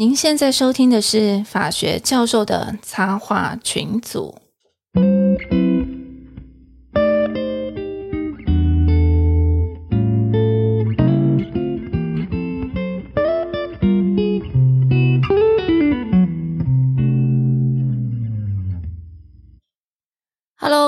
您现在收听的是法学教授的插画群组。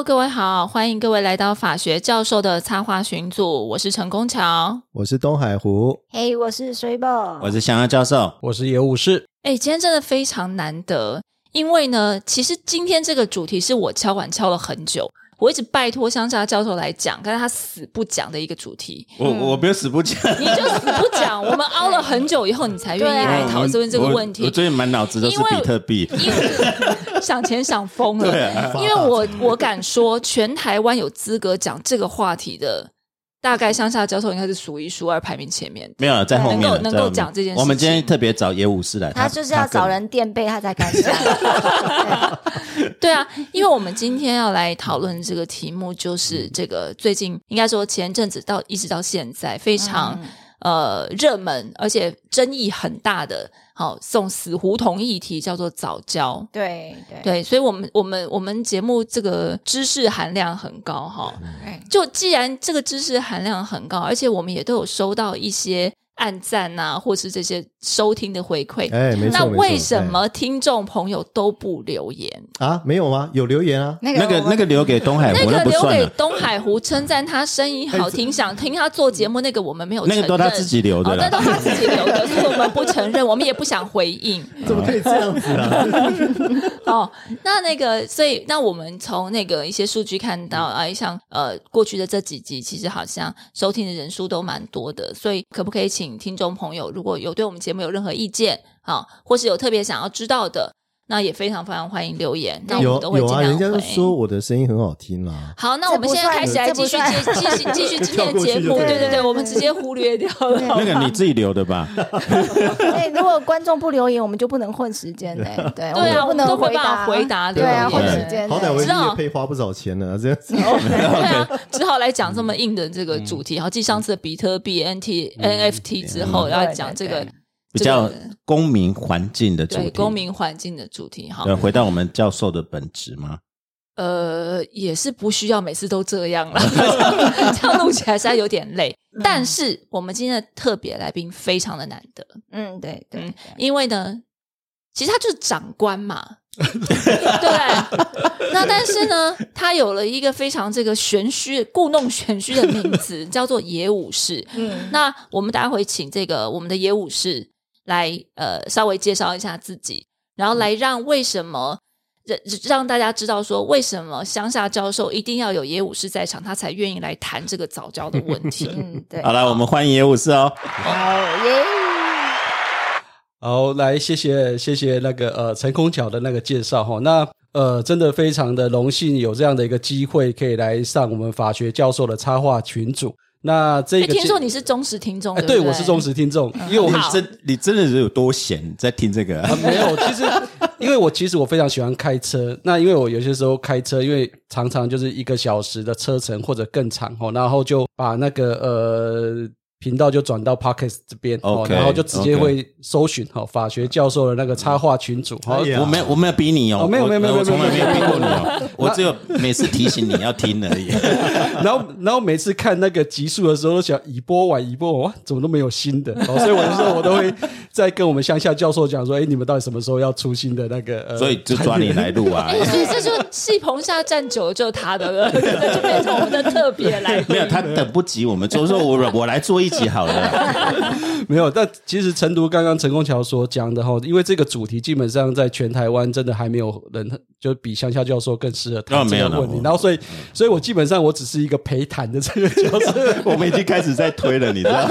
Hello，各位好，欢迎各位来到法学教授的插画群组，我是陈功桥。我是东海湖，嘿我是水宝，我是香香教授，我是野武士，哎，今天真的非常难得，因为呢，其实今天这个主题是我敲碗敲了很久，我一直拜托乡下教授来讲，但是他死不讲的一个主题，我我没有死不讲，你就死不讲，我们熬了很久以后，你才愿意来讨论这个问题。我我。最近满脑子都是比特币，因为 想钱想疯了，因为我我敢说，全台湾有资格讲这个话题的，大概乡下教授应该是数一数二排名前面的。没有在后面能够讲这件事情我们今天特别找野武士来，他就是要找人垫背，他才敢讲。对啊，因为我们今天要来讨论这个题目，就是这个最近应该说前阵子到一直到现在非常、呃热门，而且争议很大的，好、送死胡同议题叫做早教。对对对，所以，我们我们我们节目这个知识含量很高哈。哦就既然这个知识含量很高，而且我们也都有收到一些暗赞呐、或是这些收听的回馈，哎，没错，那没错为什么听众朋友都不留言？哎啊？没有吗？有留言啊？那那个那个留给东海湖，那个留给东海湖称赞他声音好听，想听他做节目，那个我们没有承认，那个都他自己留的哦，那啦。都他自己留的，所以我们不承认，我们也不想回应。怎么可以这样子啊？哦，那那个，所以那我们从那个一些数据看到，啊，像呃过去的这几集，其实好像收听的人数都蛮多的，所以可不可以请听众朋友，如果有对我们节目有任何意见，啊，或是有特别想要知道的，那也非常非常欢迎留言，那我有们都会有啊，尽量人家都。说我的声音很好听啦。好，那我们现在开始来继续这不继继续继续今天的节目，对对对对，我们直接忽略掉了。那个你自己留的吧？对，如果观众不留言，我们就不能混时间嘞。对对啊，我们就不能回我们都没办法答回答对啊，混时间。好歹我知道也配花不少钱呢，这样子。对啊，只好来讲这么硬的这个主题。然后继上次的比特币、NT、NFT 之后，嗯要讲这个对比较公民环境的主题，对公民环境的主题。哈对，，回到我们教授的本质吗？呃，也是不需要每次都这样了，这样录起来实在有点累。但是我们今天的特别来宾非常的难得，嗯，对对嗯，因为呢，其实他就是长官嘛，对？那但是呢，他有了一个非常这个玄虚、故弄玄虚的名字，叫做野武士。嗯，那我们待会请这个我们的野武士来呃稍微介绍一下自己，然后来让为什么。让让大家知道说，为什么乡下教授一定要有野武士在场，他才愿意来谈这个早教的问题。嗯，对，好了，我们欢迎野武士哦。好耶，好，来谢谢谢谢那个呃陈空巧的那个介绍哈，那呃真的非常的荣幸有这样的一个机会可以来上我们法学教授的插画群组。那这听说你是忠实听众，哎，对对对？我是忠实听众，因为我们真你真的是有多闲在听这个啊？啊，没有，其实因为我其实我非常喜欢开车，那因为我有些时候开车，因为常常就是一个小时的车程或者更长哦，然后就把那个呃频道就转到 Podcast 这边哦然后就直接会搜寻哈、哦、法学教授的那个插画群组好。哎我没有我没有逼你哦，哦没有没有没有我从来没有逼过你哦，我只有每次提醒你要听而已。然后，然后每次看那个集数的时候，都想已播完，已播完，哇，怎么都没有新的哦，所以我有时候我都会在跟我们乡下教授讲说，哎，你们到底什么时候要出新的那个？呃、所以就抓你来录啊。哎，所以这就戏棚下站久了就是他的了，这 就变成我们的特别来宾。没有，他等不及我们做，说我我来做一集好了。没有，但其实陈独刚刚陈功桥所讲的哈，因为这个主题基本上在全台湾真的还没有人就比乡下教授更适合哦谈这没有啦个问题。然后所以，所以我基本上我只是一个陪谈的这个角色。我们已经开始在推了，你知道？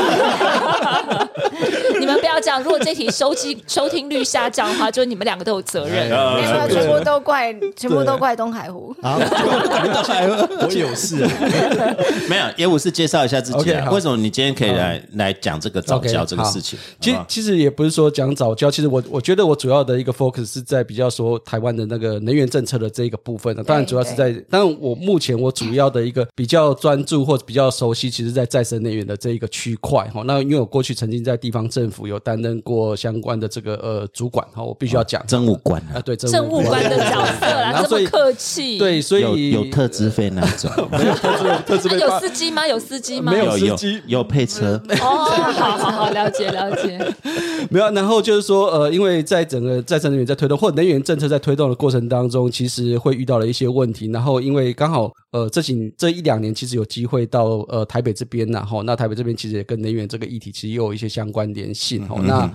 这样，如果这题收听 收听率下降的话，就是你们两个都有责任。没有，全部都怪，全部都怪东海湖。啊，我有事啊。没有，野武是介绍一下自己为什么你今天可以来来讲这个早教这个事情？其实其实也不是说讲早教，其实我我觉得我主要的一个 focus 是在比较说台湾的那个能源政策的这一个部分呢。当然主要是在，当然我目前我主要的一个比较专注或者比较熟悉，其实在再生能源的这一个区块哈。那因为我过去曾经在地方政府有担担任过相关的这个呃主管哈，我必须要讲政务官啊，对政务官的角色啦，这么客气。对，，所以有特资费那种，没有特资特资那有司机吗？有司机吗？没有司机有配车，哦，好好好，了解了解。没有，然后就是说，呃，因为在整个再生能源在推动或者能源政策在推动的过程当中，其实会遇到了一些问题。然后因为刚好呃这几这一两年其实有机会到呃台北这边然后那台北这边其实也跟能源这个议题其实也有一些相关联性哦。那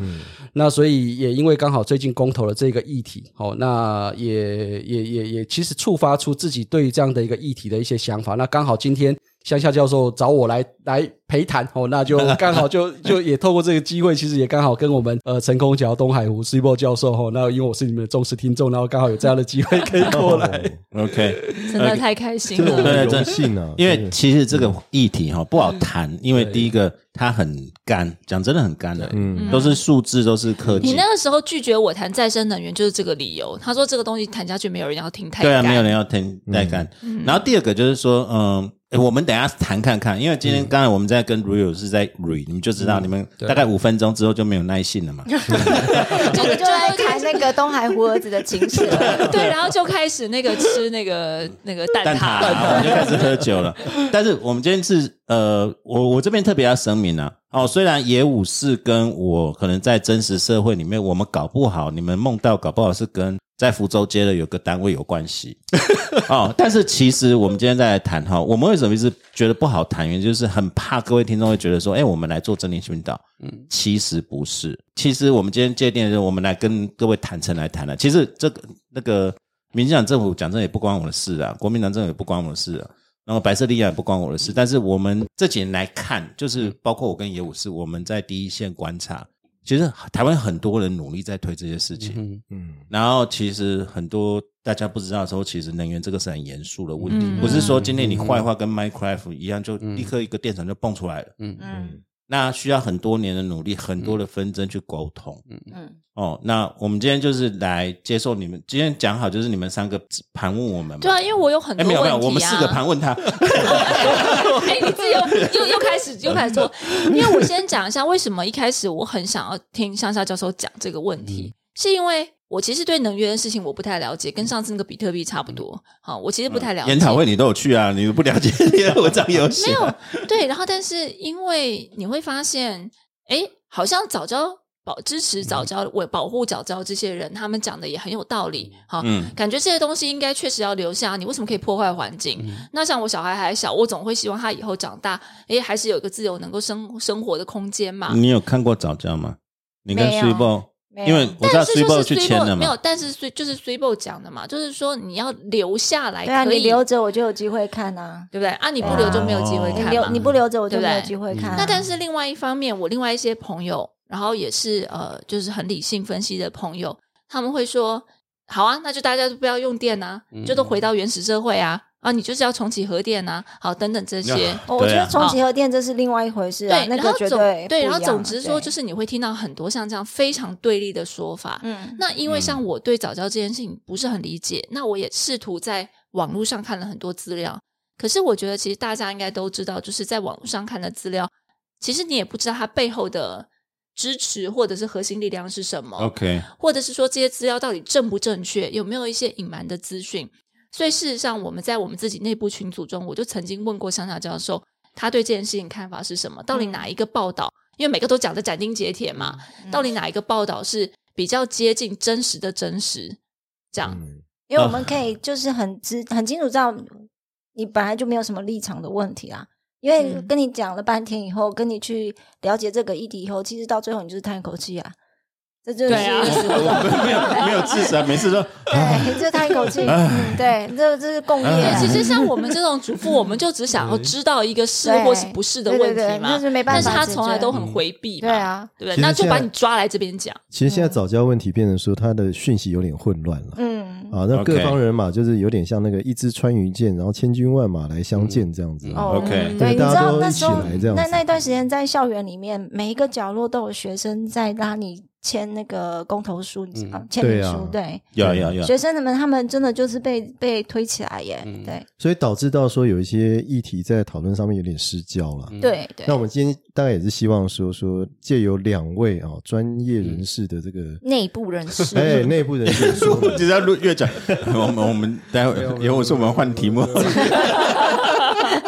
那所以也因为刚好最近公投了这个议题哦，那也也也也其实触发出自己对于这样的一个议题的一些想法。那刚好今天。乡下教授找我来来陪谈哦，那就 刚好就就也透过这个机会，其实也刚好跟我们呃陈空桥、东海湖 C 波教授哦，那因为我是你们的忠实听众，然后刚好有这样的机会可以过来。OK，真的太开心这个了。荣幸啊，因为其实这个议题哈不好谈，因为第一个它很干，讲真的很干的，嗯，都是数字，都是科技你那，个时候拒绝我谈再生能源，就是这个理由。他说这个东西谈下去没有人要听，太干对啊，没有人要听太干。然后第二个就是说，嗯。诶我们等一下谈看看，因为今天刚才我们在跟 Rio 是在 re，你们就知道，你们大概五分钟之后就没有耐性了嘛。我 们就来谈那个东海胡儿子的情史了。对，然后就开始那个吃那个那个蛋蛋挞，就开始喝酒了。但是我们今天是呃，我我这边特别要声明啊，哦，虽然野武士跟我可能在真实社会里面，我们搞不好你们梦到搞不好是跟在福州街的有个单位有关系 哦，但是其实我们今天再来谈哈，我们为什么一直觉得不好谈？原因就是很怕各位听众会觉得说，哎，我们来做真理训导，嗯，其实不是，其实我们今天界定的是，我们来跟各位坦诚来谈了。其实这个那个民进党政府讲真的也不关我的事啊，国民党政府也不关我的事啊。然后白色力量也不关我的事，但是我们这几年来看，就是包括我跟野武士，我们在第一线观察，其实台湾很多人努力在推这些事情，嗯，嗯，然后其实很多大家不知道的时候，其实能源这个是很严肃的问题，嗯。不是说今天你坏话跟 Minecraft 一样，就立刻一个电厂就蹦出来了。嗯。嗯那需要很多年的努力，很多的纷争去沟通。嗯嗯，哦，那我们今天就是来接受你们今天讲好，就是你们三个盘问我们嘛。对啊，因为我有很哎，多没有没有，问题啊。我们四个盘问他。哎，你自己又又又开始又开始说，因为我先讲一下为什么一开始我很想要听向下教授讲这个问题，是因为我其实对能源的事情我不太了解，跟上次那个比特币差不多。好，我其实不太了解。研讨会你都有去啊，你不了解你的文章有写。没有对，然后但是因为你会发现，哎，好像早教保支持早教为保护早教这些人，他们讲的也很有道理。好，嗯感觉这些东西应该确实要留下。你为什么可以破坏环境？那像我小孩还小，我总会希望他以后长大，哎，还是有一个自由能够生生活的空间嘛。你有看过早教吗？你跟没有 s u b o 没有因为我知道但是 s 就 b o 是去 s 签 u 了没有，但是 s 就是 s b o 讲的嘛，就是说你要留下来，对啊，可以你留着我就有机会看啊。对不对？啊，你不留就没有机会哦看嘛。你留你不留着我就没有机会看啊。那但是另外一方面，我另外一些朋友，然后也是呃，就是很理性分析的朋友，他们会说：好啊，那就大家都不要用电啊，就都回到原始社会啊，啊，你就是要重启核电啊，好，等等这些。我我觉得重启核电这是另外一回事啊，对，那个然后总绝对对，然后总之说，就是你会听到很多像这样非常对立的说法。嗯那因为像我对早教这件事情不是很理解，那我也试图在网络上看了很多资料。可是我觉得，其实大家应该都知道，就是在网络上看的资料，其实你也不知道它背后的支持或者是核心力量是什么。OK，或者是说这些资料到底正不正确，有没有一些隐瞒的资讯？所以事实上，我们在我们自己内部群组中，我就曾经问过香夏教授，他对这件事情看法是什么？到底哪一个报道？因为每个都讲的斩钉截铁嘛，到底哪一个报道是比较接近真实的真实？这样，嗯因为我们 可以就是很知很清楚知道你本来就没有什么立场的问题啦。因为嗯跟你讲了半天以后，跟你去了解这个议题以后，其实到最后你就是叹一口气啊，这就是没有没有自杀，每次说 对，就叹一口气，嗯，对，这这是共业其实像我们这种主妇，我们就只想要知道一个是或是不是的问题嘛，那是没办法但是他从来都很回避嘛，对啊，对不对？那就把你抓来这边讲，其实现在早教问题变成说，他的讯息有点混乱了。嗯，啊，那各方人马就是有点像那个一支穿云箭，然后千军万马来相见这样子。哦 OK 对，你知道那时候那那段时间在校园里面，每一个角落都有学生在拉你签那个公投书，你知道嗯签名书，对，有有有，学生们他们真的就是被被推起来耶，嗯。对。所以导致到说有一些议题在讨论上面有点失焦了。对对。那，我们今天大概也是希望说说借由两位啊专业人士的这个内部人士，哎内部人士的说明，只要录越讲，我们我们待会因为我说我们换题目，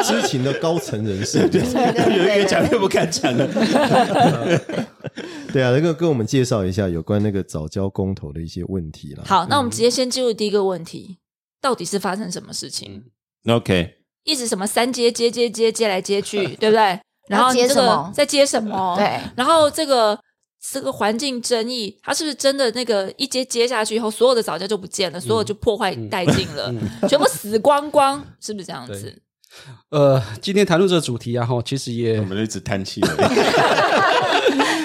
知情的高层人士，对对对越越讲越不敢讲了。对啊，那个跟我们介绍一下有关那个早教公投的一些问题啦。好，那我们直接先进入第一个问题，到底是发生什么事情？OK，一直什么三接接接接接来接去，对不对？然后接这个什么在接什么？对，然后这个这个环境争议，它是不是真的那个一接接下去以后，所有的早教就不见了，所有就破坏殆尽了，全部死光光，是不是这样子？呃，今天谈论这个主题啊，哈，其实也我们一直叹气。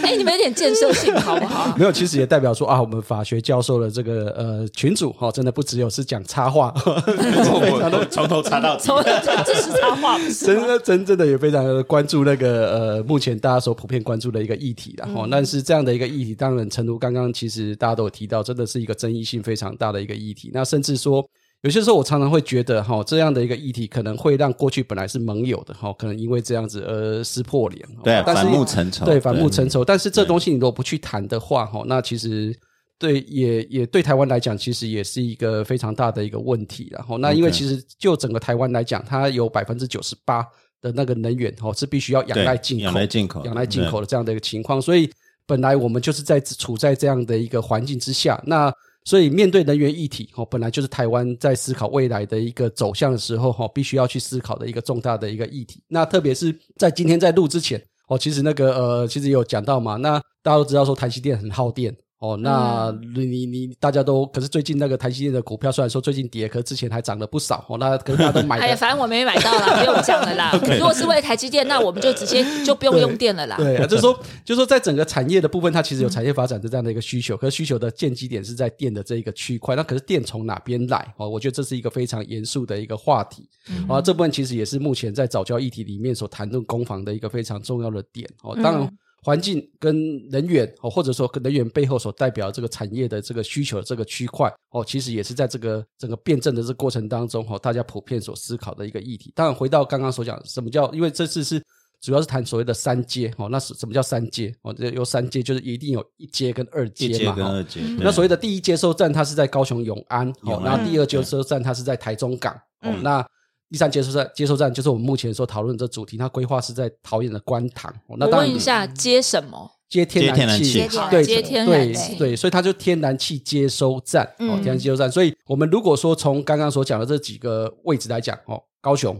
哎，你们有点建设性好不好？没有，其实也代表说啊，我们法学教授的这个呃群主哈、真的不只有是讲插画，我从头插到底。从这是插画？真的真正的也非常的关注那个呃目前大家所普遍关注的一个议题然后、但是这样的一个议题，当然诚如刚刚其实大家都有提到，真的是一个争议性非常大的一个议题。那甚至说。有些时候，我常常会觉得，哈，这样的一个议题可能会让过去本来是盟友的，哈，可能因为这样子而撕破脸。对啊，但反目成仇。对，反目成仇。但是这东西你如果不去谈的话，哈，那其实对也也对台湾来讲，其实也是一个非常大的一个问题。然后，那因为其实就整个台湾来讲，它有百分之九十八的那个能源，哦，是必须要仰对赖进口、仰赖进口仰赖进口的这样的一个情况。所以本来我们就是在处在这样的一个环境之下，那。所以，面对能源议题，哦，本来就是台湾在思考未来的一个走向的时候，哈，必须要去思考的一个重大的一个议题。那特别是在今天在录之前，哦，其实那个呃，其实也有讲到嘛。那大家都知道说台积电很耗电哦，那你你你大家都可是最近那个台积电的股票虽然说最近跌，可是之前还涨了不少哦。那可是大家都买哎呀，反正我没买到啦，不用讲了啦。如果是为了台积电，那我们就直接就不用用电了啦。对，就是说，就是说，在整个产业的部分，它其实有产业发展的这样的一个需求，可是需求的建基点是在电的这一个区块。那可是电从哪边来？哦，我觉得这是一个非常严肃的一个话题。啊，这部分其实也是目前在早教议题里面所谈论攻防的一个非常重要的点。哦，当然。环境跟能源哦，或者说跟能源背后所代表这个产业的这个需求的这个区块哦，其实也是在这个整个辩证的这个过程当中哦，大家普遍所思考的一个议题。当然，回到刚刚所讲，什么叫？因为这次是主要是谈所谓的三阶哦，那是什么叫三阶哦？这有三阶就是一定有一阶跟二阶一阶嘛。哦跟二阶，那所谓的第一接收站，它是在高雄永安，哦，永安那第二接收站它是在台中港，哦，嗯那第三接收站接收站就是我们目前所讨论的这主题，它规划是在桃园的观塘。哦，那我当然问一下，接什么？接天然气接天然对接天然对气对，所以它就天然气接收站哦，嗯天然气接收站。所以我们如果说从刚刚所讲的这几个位置来讲哦，高雄、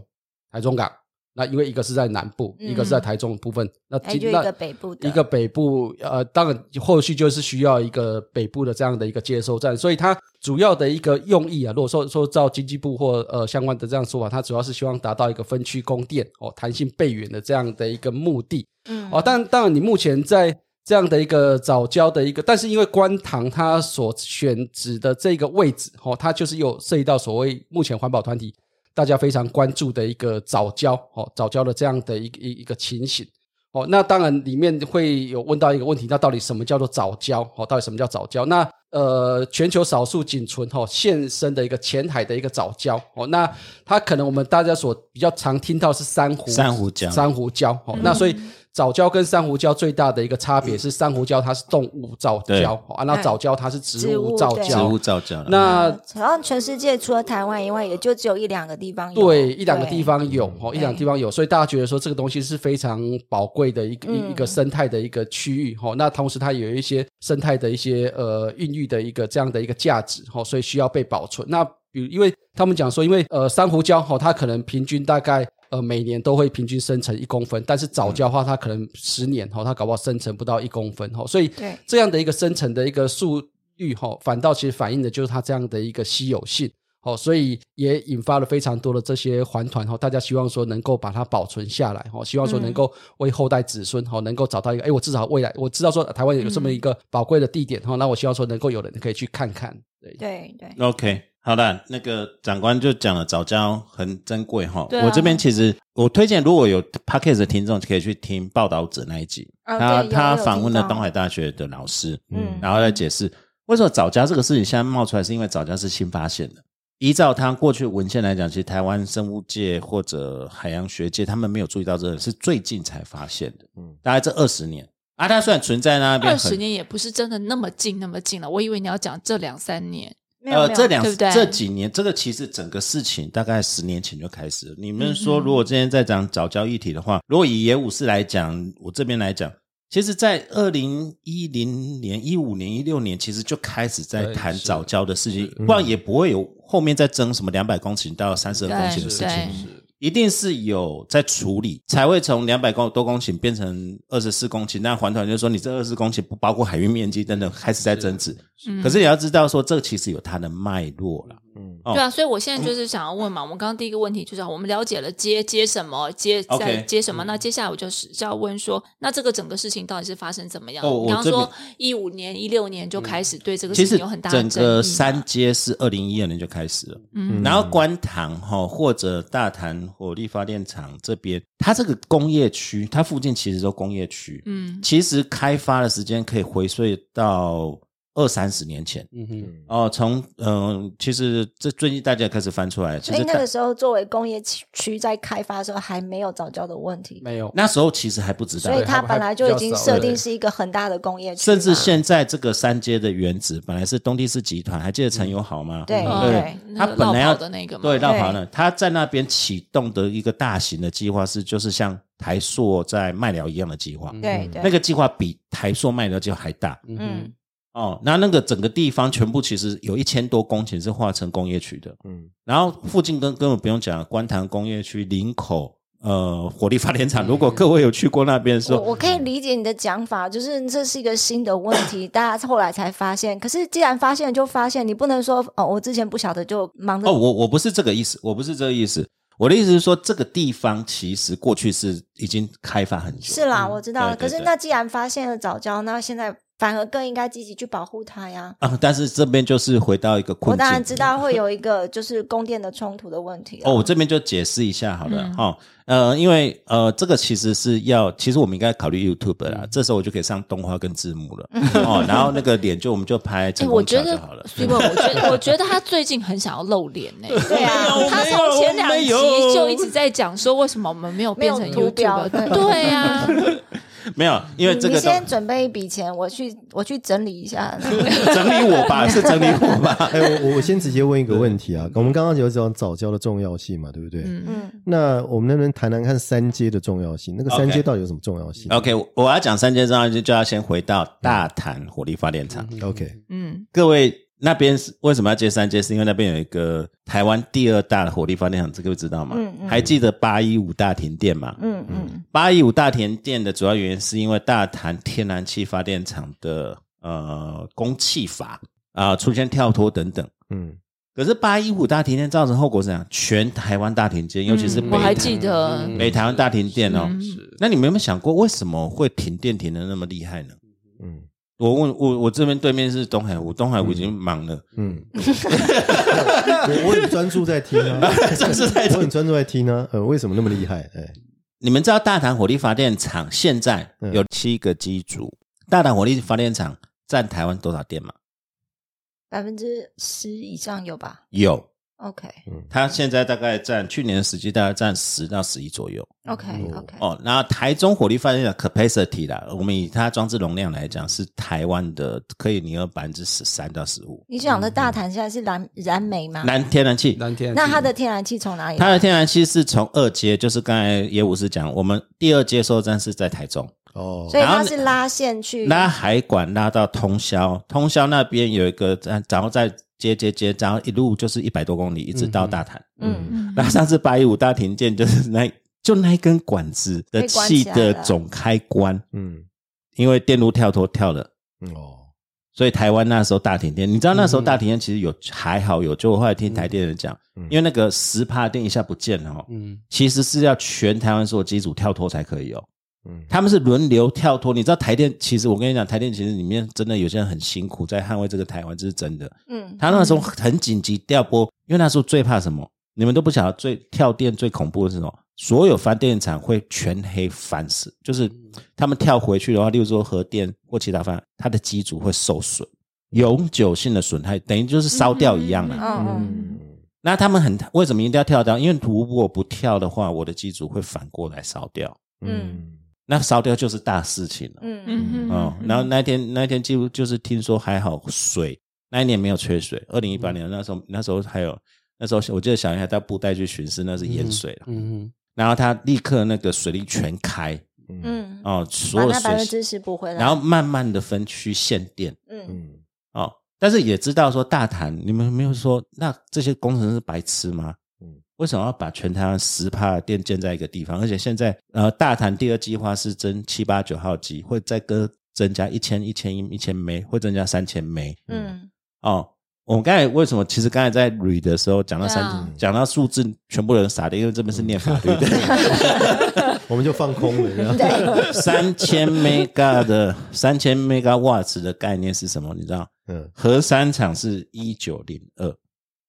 台中港，那因为一个是在南部，嗯。一个是在台中的部分，那今那还有一个北部的，一个北部，呃，当然后续就是需要一个北部的这样的一个接收站，所以它主要的一个用意啊，如果说说照经济部或呃相关的这样说法，它主要是希望达到一个分区供电哦、弹性备援的这样的一个目的。嗯。哦，但当然，你目前在这样的一个早教的一个，但是因为观塘它所选址的这个位置，哦，它就是有涉及到所谓目前环保团体大家非常关注的一个早教，哦，早教的这样的一个一一个情形。哦，那当然里面会有问到一个问题，那到底什么叫做早教？哦，到底什么叫早教？那呃，全球少数仅存哦现身的一个浅海的一个早教哦，那它可能我们大家所比较常听到是珊瑚珊瑚礁珊瑚礁哦，那所以早教跟珊瑚礁最大的一个差别是珊瑚礁它是动物造对礁，哦啊，那藻礁它是植植物造礁植物。造礁。那好像全世界除了台湾以外，也就只有一两个地方有。对，一两个地方有哦，一两个地方有，所以大家觉得说这个东西是非常宝贵的一个一嗯一个生态的一个区域哦。那同时它有一些生态的一些呃孕育的一个这样的一个价值哦，所以需要被保存。那比如因为他们讲说，因为呃珊瑚礁哦，它可能平均大概。呃，每年都会平均生成一公分，但是早教的话，它可能十年哦，它搞不好生成不到一公分哦，所以这样的一个生成的一个速率哈，反倒其实反映的就是它这样的一个稀有性。哦，所以也引发了非常多的这些环团哦，大家希望说能够把它保存下来哦，希望说能够为后代子孙哦，能够找到一个，哎，我至少未来我知道说台湾有这么一个宝贵的地点哈、哦，那我希望说能够有人可以去看看，对，对对，OK，好的，那个长官就讲了，早教很珍贵哈。啊我这边其实我推荐，如果有 podcast 的听众，可以去听报道者那一集，啊他他访问了东海大学的老师，嗯然后来解释为什么早教这个事情现在冒出来，是因为早教是新发现的。依照他过去文献来讲，其实台湾生物界或者海洋学界，他们没有注意到这个，是最近才发现的。嗯嗯，大概这二十年啊，它虽然存在那边二很十年也不是真的那么近那么近了。我以为你要讲这两三年。呃，这两对不对这几年，这个其实整个事情大概十年前就开始了。你们嗯说，如果今天在讲早教议题的话，如果以野武士来讲，我这边来讲，其实，在二零一零年、一五年、一六年，其实就开始在谈早教的事情，不然也不会有后面再争什么两百公顷到三十二公顷的事对情。一定是有在处理，才会从两百公多公顷变成二十四公顷。那环团就说你这二十四公顷不包括海域面积等等，开始在争执。嗯可是你要知道说，这其实有它的脉络了。对啊，所以我现在就是想要问嘛，我们刚刚第一个问题就是我们了解了接接什么，接在接什么，那接下来我就是就要问说，那这个整个事情到底是发生怎么样？哦我这边你刚刚说一五年、一六年就开始对这个事情有很大的整个三阶是二零一二年就开始了，嗯。然后观塘哈或者大潭火力发电厂这边，它这个工业区，它附近其实都工业区，嗯。其实开发的时间可以回溯到二三十年前。嗯哼，哦，从嗯、呃其实这最近大家开始翻出来，其实大所以那个时候作为工业区区在开发的时候还没有早教的问题，没有，那时候其实还不知道所，以它本来就已经设定是一个很大的工业区，甚至现在这个三阶的原址本来是东地市集团，还记得陈友好吗？对哦对他本来要的那个嘛，对，绕跑呢，他在那边启动的一个大型的计划是，就是像台塑在麦寮一样的计划。对对。那个计划比台塑麦寮计划还大。嗯嗯哦。那那个整个地方全部其实有一千多公顷是划成工业区的，嗯然后附近根根本不用讲，观塘工业区、林口呃火力发电厂，如果各位有去过那边的时候，我我可以理解你的讲法，就是这是一个新的问题，大家后来才发现。可是既然发现就发现，你不能说哦，我之前不晓得就忙着哦，我我不是这个意思，我不是这个意思。我的意思是说，这个地方其实过去是已经开发很久，是啦，我知道。对对对可是那既然发现了早教，那现在反而更应该积极去保护它呀。啊，但是这边就是回到一个困境。我当然知道会有一个就是供电的冲突的问题啊哦，我这边就解释一下好了嗯哈、呃，因为呃，这个其实是要，其实我们应该考虑 YouTube 嗯啦，这时候我就可以上动画跟字幕了哦，然后那个脸就我们就拍哎，成功我觉得桥就好了。苏文，我觉得 我觉得他最近很想要露脸呢。对啊，他从前两集就一直在讲说，为什么我们没有变成没有图标 YouTube？对对啊，没有，因为这个你先准备一笔钱，我去我去整理一下。整理我吧，是整理我吧。哎，我我先直接问一个问题啊，我们刚刚有讲早教的重要性嘛，对不对？嗯，嗯，那我们能不能谈谈看三阶的重要性？那个三阶到底有什么重要性 OK，我我要讲三阶重要就就要先回到大潭火力发电厂。OK，嗯各位那边是为什么要接三阶？是因为那边有一个台湾第二大的火力发电厂，这个位知道吗？嗯嗯还记得八一五大停电吗？嗯嗯八一五大停电的主要原因是因为大潭天然气发电厂的呃供气阀啊、出现跳脱等等。嗯可是八一五大停电造成后果是怎样？全台湾大停电，尤其是北嗯我还台记得，北台湾大停电哦。是那你们有没有想过，为什么会停电停的那么厉害呢？嗯我问我我这边对面是东海湖，东海湖已经忙了，嗯，我我很专注在听啊，专注在听。我很专注在听啊。呃，为什么那么厉害？哎，你们知道大潭火力发电厂现在嗯。有七个机组，大潭火力发电厂占台湾多少电吗？百分之十以上有吧？有，？OK 它现在大概占去年的实际大概占十到十一左右 OK 哦 OK，哦。那台中火力发电的 capacity 啦，我们以它装置容量来讲，是台湾的可以拟有百分之十三到十五。你讲的大潭现在是燃燃煤吗？燃天然气，燃天，那它的天然气从哪里？它的天然气是从二阶，就是刚才野武士讲，我们第二接收站是在台中。哦，所以它是拉线去拉海管拉到通宵，通宵那边有一个，然后再接接接，然后一路就是一百多公里，一直到大潭。嗯嗯。那上次八一五大停电就是那就那一根管子的气的总开关，嗯。因为电路跳脱跳了。嗯哦，所以台湾那时候大停电，你知道那时候大停电其实有还好有，就我后来听台电人讲，嗯因为那个十帕电一下不见了哦，嗯，其实是要全台湾所有机组跳脱才可以哦。嗯他们是轮流跳脱。你知道台电，其实我跟你讲，台电其实里面真的有些人很辛苦，在捍卫这个台湾，这是真的。嗯，他那时候很紧急调拨，因为那时候最怕什么？你们都不晓得最跳电最恐怖的是什么？所有发电厂会全黑烦死，就是他们跳回去的话，例如说核电或其他方，它的机组会受损，永久性的损害，等于就是烧掉一样了。嗯嗯嗯那他们很为什么一定要跳掉？因为如果不跳的话，我的机组会反过来烧掉，嗯那烧掉就是大事情了。嗯。嗯嗯哦，然后那天那天几乎就是听说还好水那一年没有缺水，二零一八年那时候那时候还有那时候我记得小英还到布袋去巡视，那是淹水了，嗯然后他立刻那个水力全开嗯，哦，所有把那百分水之十补回来，然后慢慢的分区限电嗯。嗯。哦，但是也知道说大潭，你们没有说那这些工程师白痴吗？嗯为什么要把全台湾十帕的电建在一个地方？而且现在呃，大潭第二计划是增七八九号机，会再跟增加一千一千一一千枚，会增加三千枚。嗯哦，我们刚才为什么？其实刚才在捋的时候讲到三对啊，讲到数字，全部人傻的，因为这边是念法律的。我们就放空了，三千 mega 的三千 mega watts 的概念是什么？你知道？嗯核三厂是一九零二，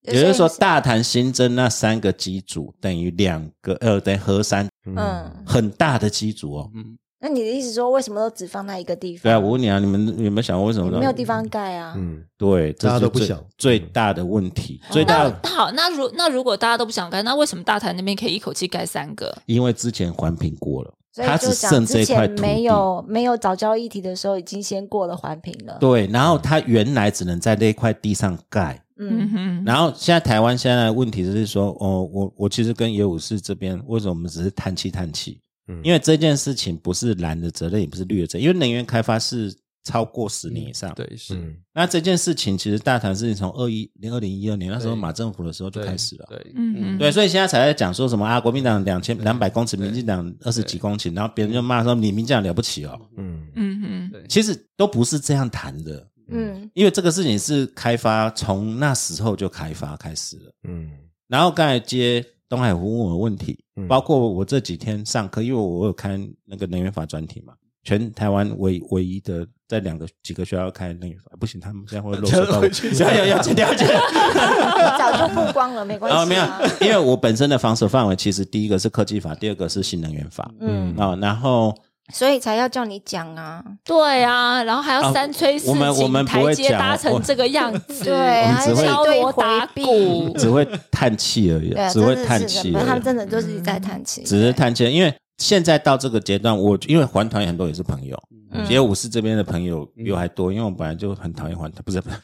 也就是说，大潭新增那三个机组等于两个呃，等于核三嗯，很大的机组哦。嗯，那你的意思说，为什么都只放在一个地方？对啊，我问你啊，你们有没有想过为什么没有地方盖啊？嗯对，这大家是最都不想最大的问题，最大的那好，那如那如果大家都不想盖，那为什么大潭那边可以一口气盖三个？因为之前环评过了，所以它只就讲之剩这一块没。有没有早教议题的时候，已经先过了环评了。对，然后他原来只能在那块地上盖，嗯。嗯哼，然后现在台湾现在的问题就是说，哦，我我其实跟野武士这边为什么我们只是叹气叹气？嗯。因为这件事情不是蓝的责任，也不是绿的责任，因为能源开发是超过十年以上。，对，是，嗯。那这件事情其实大谈是从二一零二零一二年那时候马政府的时候就开始了。对，嗯嗯。对，所以现在才在讲说什么啊，国民党两千两百公尺，民进党二十几公顷，然后别人就骂说你民进党了不起哦。嗯。嗯哼，对。其实都不是这样谈的，嗯因为这个事情是开发从那时候就开发开始了。嗯然后刚才接东海湖问我的问题，嗯包括我这几天上课，因为我有开那个能源法专题嘛，全台湾唯唯一的在两个几个学校开能源法，不行，他们现在会漏收到 我，要要要剪掉剪。早就曝光了，没关系、啊。哦，没有，因为我本身的防守范围其实第一个是科技法，第二个是新能源法嗯，啊、然后所以才要叫你讲啊。对啊，然后还要啊三催四我们我请，们台阶搭成这个样子，对，我们只会还是一敲锣打。鼓，只会叹气而已只会叹气的，他，们真的就是一直在叹气，只是叹气，因为现在到这个阶段，我因为环团也很多也是朋友，嗯。其实武士这边的朋友比我还多，因为我本来就很讨厌还团，不是？不是，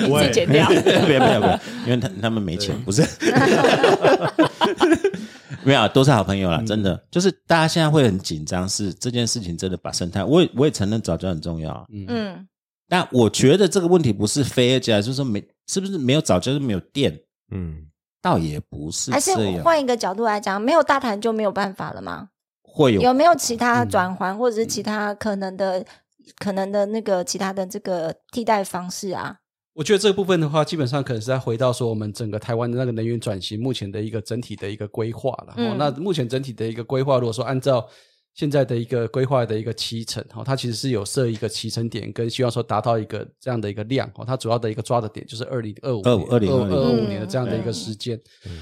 你自己剪掉。不要不要不要，因为他他们没钱，不是，没有，都是好朋友啦，真的，就是大家现在会很紧张，是这件事情真的把生态，我也我也承认早教很重要啊，嗯。但我觉得这个问题不是非而就是说没是不是没有早教就没有电，嗯。倒也不是还是，换一个角度来讲，没有大谈就没有办法了吗？会有。有没有其他转环或者是其他可能的、可能的那个其他的这个替代方式啊？我觉得这个部分的话，基本上可能是在回到说我们整个台湾的那个能源转型目前的一个整体的一个规划了。嗯哦，那目前整体的一个规划，如果说按照现在的一个规划的一个七成，哦，它其实是有设一个期程点，跟希望说达到一个这样的一个量。哦，它主要的一个抓的点就是二零二五25二2025五年的这样的一个时间。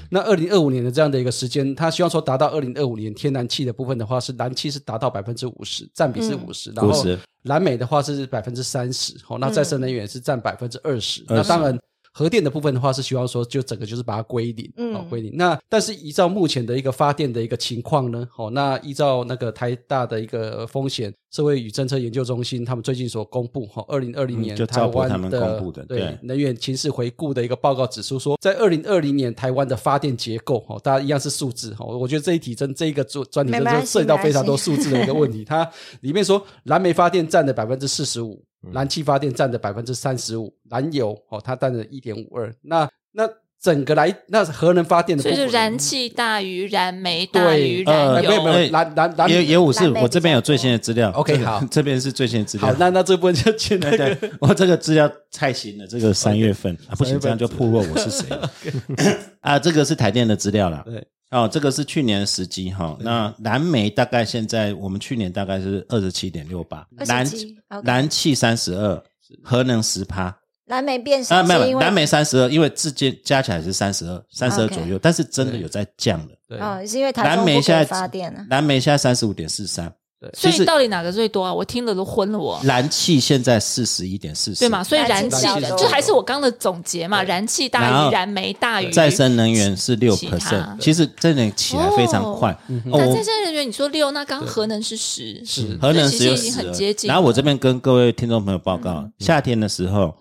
那二零二五年的这样的一个时间，它希望说达到二零二五年天然气的部分的话，是燃气是达到百分之五十，占比是嗯五十，然后50燃煤的话是百分之三十，哦，那再生能源是占百分之二十。20那当然，核电的部分的话是希望说就整个就是把它归零，嗯哦，归零。那但是依照目前的一个发电的一个情况呢，哦，那依照那个台大的一个风险社会与政策研究中心他们最近所公布，哈，二零二零年台湾赵博他们公布的对对能源情势回顾的一个报告指出说，在二零二零年台湾的发电结构，哦，大家一样是数字，哦，我觉得这一题真这一个专专题真的没关系涉及到非常多数字的一个问题。它里面说，燃煤发电占的百分之四十五，嗯燃气发电占的百分之三十五，燃油哦它占了一点五二。那那整个来，那核能发电的所以是燃气大于燃煤大于呃燃油，没有没有燃燃燃也也武士蓝，莓我这边有最新的资料。OK，好 这边是最新的资料好，。那那这部分就进那对个，我这个资料太新了，这个三月份啊，不行，这样就破落我是谁 啊。这个是台电的资料了。对哦，这个是去年的时机哈。那蓝煤大概现在我们去年大概是二十七点六八，蓝 27，OK 蓝气三十二，核能十趴蓝莓变啊，少是因为没有蓝煤三十二，因为至今加起来是三十二，三十二左右，但是真的有在降了。对，哦，是因为台蓝煤现在发电了。蓝煤现在三十五点四三，对。所以到底哪个最多啊？我听了都昏了我。燃气现在四十一点四十，对嘛？所以燃燃气就还是我刚的总结嘛，燃气大于燃煤大于再生能源是六其他。percent，其实真的起来非常快。那再生能源你说六，那刚核能是十，是。核能其实已经很接近然后我这边跟各位听众朋友报告，夏天的时候，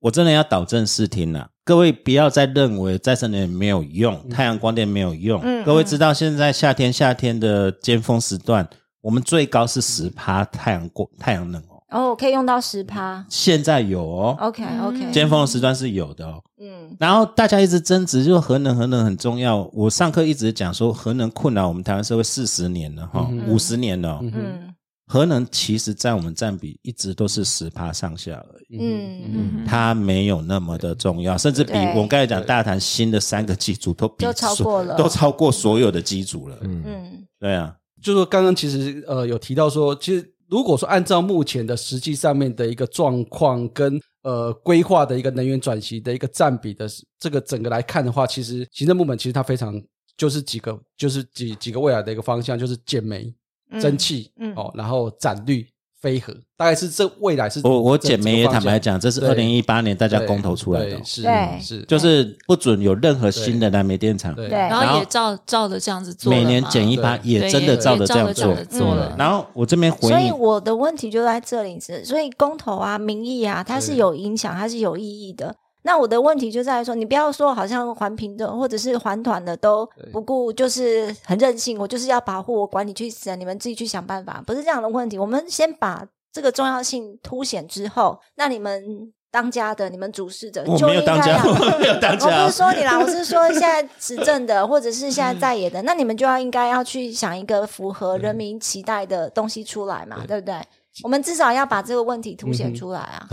我真的要导正视听了。各位不要再认为再生能源没有用，太阳光电没有用。嗯各位知道现在夏天夏天的尖峰时段，我们最高是十趴太阳光太阳能哦，哦，可以用到十趴。现在有哦，OK OK，尖峰的时段是有的哦。嗯。然后大家一直争执，就是核能，核能很重要。我上课一直讲说，核能困扰我们台湾社会四十年了哈，五十年了。哦。嗯核能其实占我们占比一直都是十趴上下而已，嗯嗯它没有那么的重要，甚至比我们刚才讲大谈新的三个机组都比都超过了。都超过所有的机组了。嗯，嗯。对啊，就说刚刚其实呃有提到说，其实如果说按照目前的实际上面的一个状况跟呃规划的一个能源转型的一个占比的这个整个来看的话，其实行政部门其实它非常就是几个就是几几个未来的一个方向，就是减煤、嗯蒸汽，嗯。哦，然后展绿、飞核，大概是这未来是我我这简梅也坦白讲，这是对二零一八年大家公投出来的。哦，是是，就是不准有任何新的燃煤电厂，对。对。然然后后也照照着这样子做，每年减一趴，对。对也真的照着这样做。做嗯。了。然后我这边回所以应，我的问题就在这里是，所以公投啊、民意啊，它是有影响，它是有意义的。那我的问题就在于说，你不要说好像环评的或者是环团的都不顾，就是很任性，我就是要保护，我管你去死啊，你们自己去想办法，不是这样的问题。我们先把这个重要性凸显之后，那你们当家的、你们主事者我就应没有当家，该要我没有当我不是。说你啦，我 是说现在执政的，或者是现在在野的，那你们就要应该要去想一个符合人民期待的东西出来嘛，对不对？我们至少要把这个问题凸显出来啊！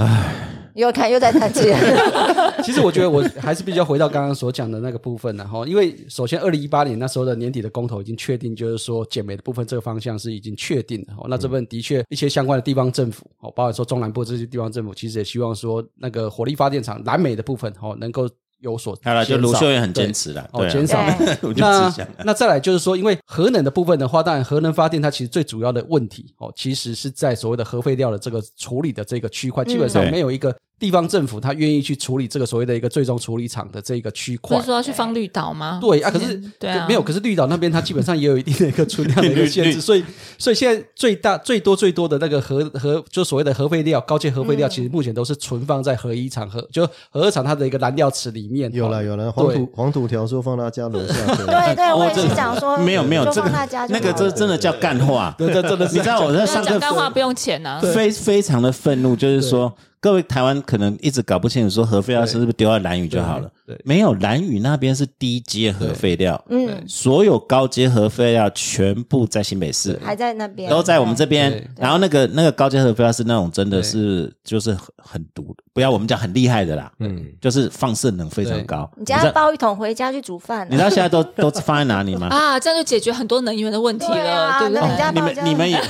又看又在叹气了，其实我觉得我还是比较回到刚刚所讲的那个部分然后因为首先二零一八年那时候的年底的公投已经确定，就是说减煤的部分这个方向是已经确定的哦。那这份的确一些相关的地方政府哦，包括说中南部这些地方政府，其实也希望说那个火力发电厂南美的部分哦能够有所好了，就卢秀燕很坚持了，哦减少。那那再来就是说，因为核能的部分的话，当然核能发电它其实最主要的问题哦，其实是在所谓的核废料的这个处理的这个区块，基本上没有一个地方政府他愿意去处理这个所谓的一个最终处理厂的这个区块。不是。说要去放绿岛吗？对啊，可是对啊，没有，可是绿岛那边它基本上也有一定的一个存量的一个 限制，所以所以现在最大最多最多的那个核核就所谓的核废料高阶核废料，其实目前都是存放在核一厂核就核二厂它的一个燃料池里面。哦有了有了，黄土黄土条说放他家楼下，对。对，我也是讲说，没有没有就这个放他家那个这真的叫干话，对，这真的是你知道我在那上干话不用钱呢。非非常的愤怒，就是说各位台湾可能一直搞不清楚，说核废料是不是丢在蓝屿就好了？对对。没有，蓝屿那边是低阶核废料，嗯，所有高阶核废料全部在新北市，还在那边，都在我们这边。然后那个那个高阶核废料是那种真的是就是很很毒的，不要我们讲很厉害的啦，嗯，就是放射能非常高。你家抱一桶回家去煮饭啊，你知道现在都都放在哪里吗？啊，这样就解决很多能源的问题对了，啊对不那你家对？你们你们也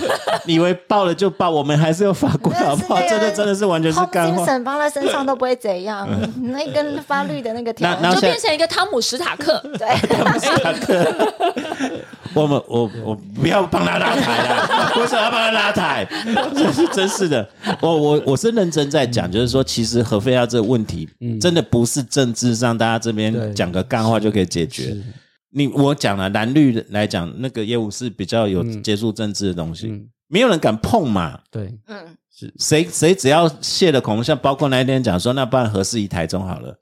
以为爆了就爆，我们还是有法规好不好？真的真的是完全是干话。精神放在身上都不会怎样，那根发绿的那个条就变成一个汤姆史塔克，对，我们我我不要帮他拉台啊！为什么要帮他拉台？真是真是的，我我我是认真在讲，就是说，其实核废料这个问题，真的不是政治上大家这边对讲个干话就可以解决。你我讲了蓝绿来讲，那个业务是比较有接触政治的东西，嗯没有人敢碰嘛。对，嗯，谁谁只要泄了恐龙，像包括那一天讲说，那不然合适宜台中好了。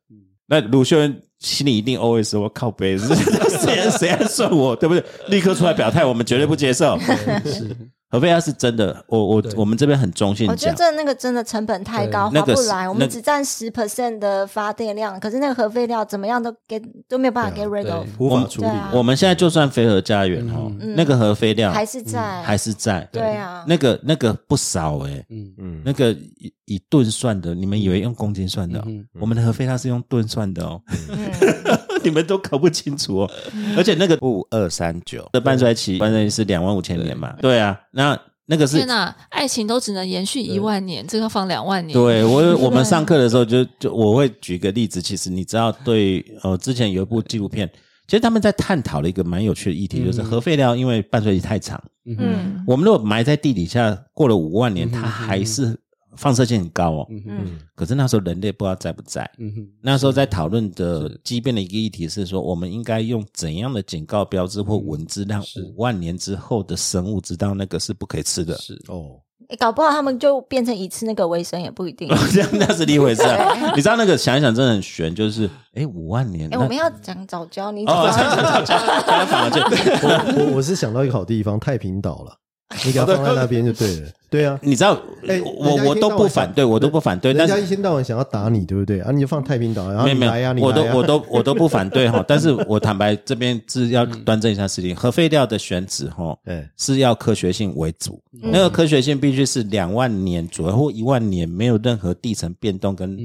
那鲁迅心里一定 always 我靠背，谁谁还算我，对不对？立刻出来表态，我们绝对不接受。是核废料是真的，我我我们这边很中性我觉得讲，这那个真的成本太高，对那个是划不来。我那们只占十 percent 的发电量，可是那个核废料怎么样都给都没有办法对。get rid 对 of，无法处理。对。啊。我们现在就算飞核家园哦，那个核废料还是在，还是在，对啊，那个那个不少哎，嗯。嗯，那个以以吨算的，你们以为用公斤算的？我们的核废料是用吨算的哦。嗯，你们都搞不清楚哦。而且那个五二三九的半衰期，半衰期是两万五千年嘛？对啊，那那个是天哪，爱情都只能延续一万年，这个放两万年。对我，我们 上课的时候就就我会举个例子，其实你知道，对呃，之前有一部纪录片，其实他们在探讨了一个蛮有趣的议题，就是核废料因为半衰期太长，嗯，我们如果埋在地底下过了五万年，它还是放射性很高哦。嗯可是那时候人类不知道在不在，嗯哼，那时候在讨论的激变的一个议题是说，我们应该用怎样的警告标志或文字，让五万年之后的生物知道那个是不可以吃的。是哦，诶搞不好他们就变成一次那个为生，也不一定。这样那是另一回事啊！你知道那个想一想真的很悬，就是哎五万年，哎，那我们要讲早教，你哦，早这样这样这样这样反而就 我我我是想到一个好地方，太平岛了，你给它放在那边就对了。对啊，你知道，哎我我都不反对，我都不反对，但是人家一天到晚想要打你，对不对？啊，你就放太平岛，然后没有没你来呀，你有，我都来呀我都我都不反对哈。但是 我坦白这边是要端正一下事情，核废料的选址哈，哎是要科学性为主，那个科学性必须是两万年左右或一万年，没有任何地层变动跟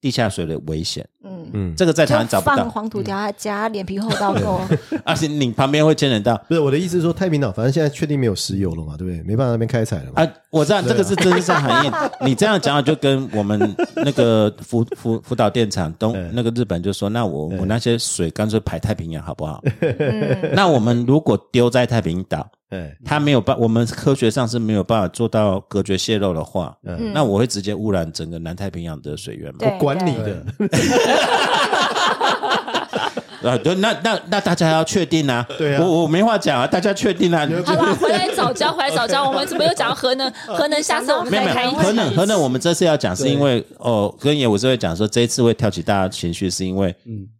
地下水的危险。嗯，嗯，这个在台湾找不到，放黄土条他家，脸皮厚到够。而且你旁边会牵连到不是我的意思是说，太平岛反正现在确定没有石油了嘛，对不对？没办法那边开采了嘛。啊，我知道这个是真实上含义。你这样讲就跟我们那个福 福福岛电厂东嗯那个日本就说，那我我那些水干脆排太平洋好不好？嗯。那我们如果丢在太平岛，哎，它没有办，我们科学上是没有办法做到隔绝泄漏的话，嗯。那我会直接污染整个南太平洋的水源嘛？我管你的，啊，对，那那那大家要确定啊，对啊我我没话讲啊，大家确定啊。好啦，回来早教，回来早教。我们怎么又讲到核能？核能下次我们再开一。核能核能，我们这次要讲是因为哦，跟野武是会讲说这一次会挑起大家情绪，是因为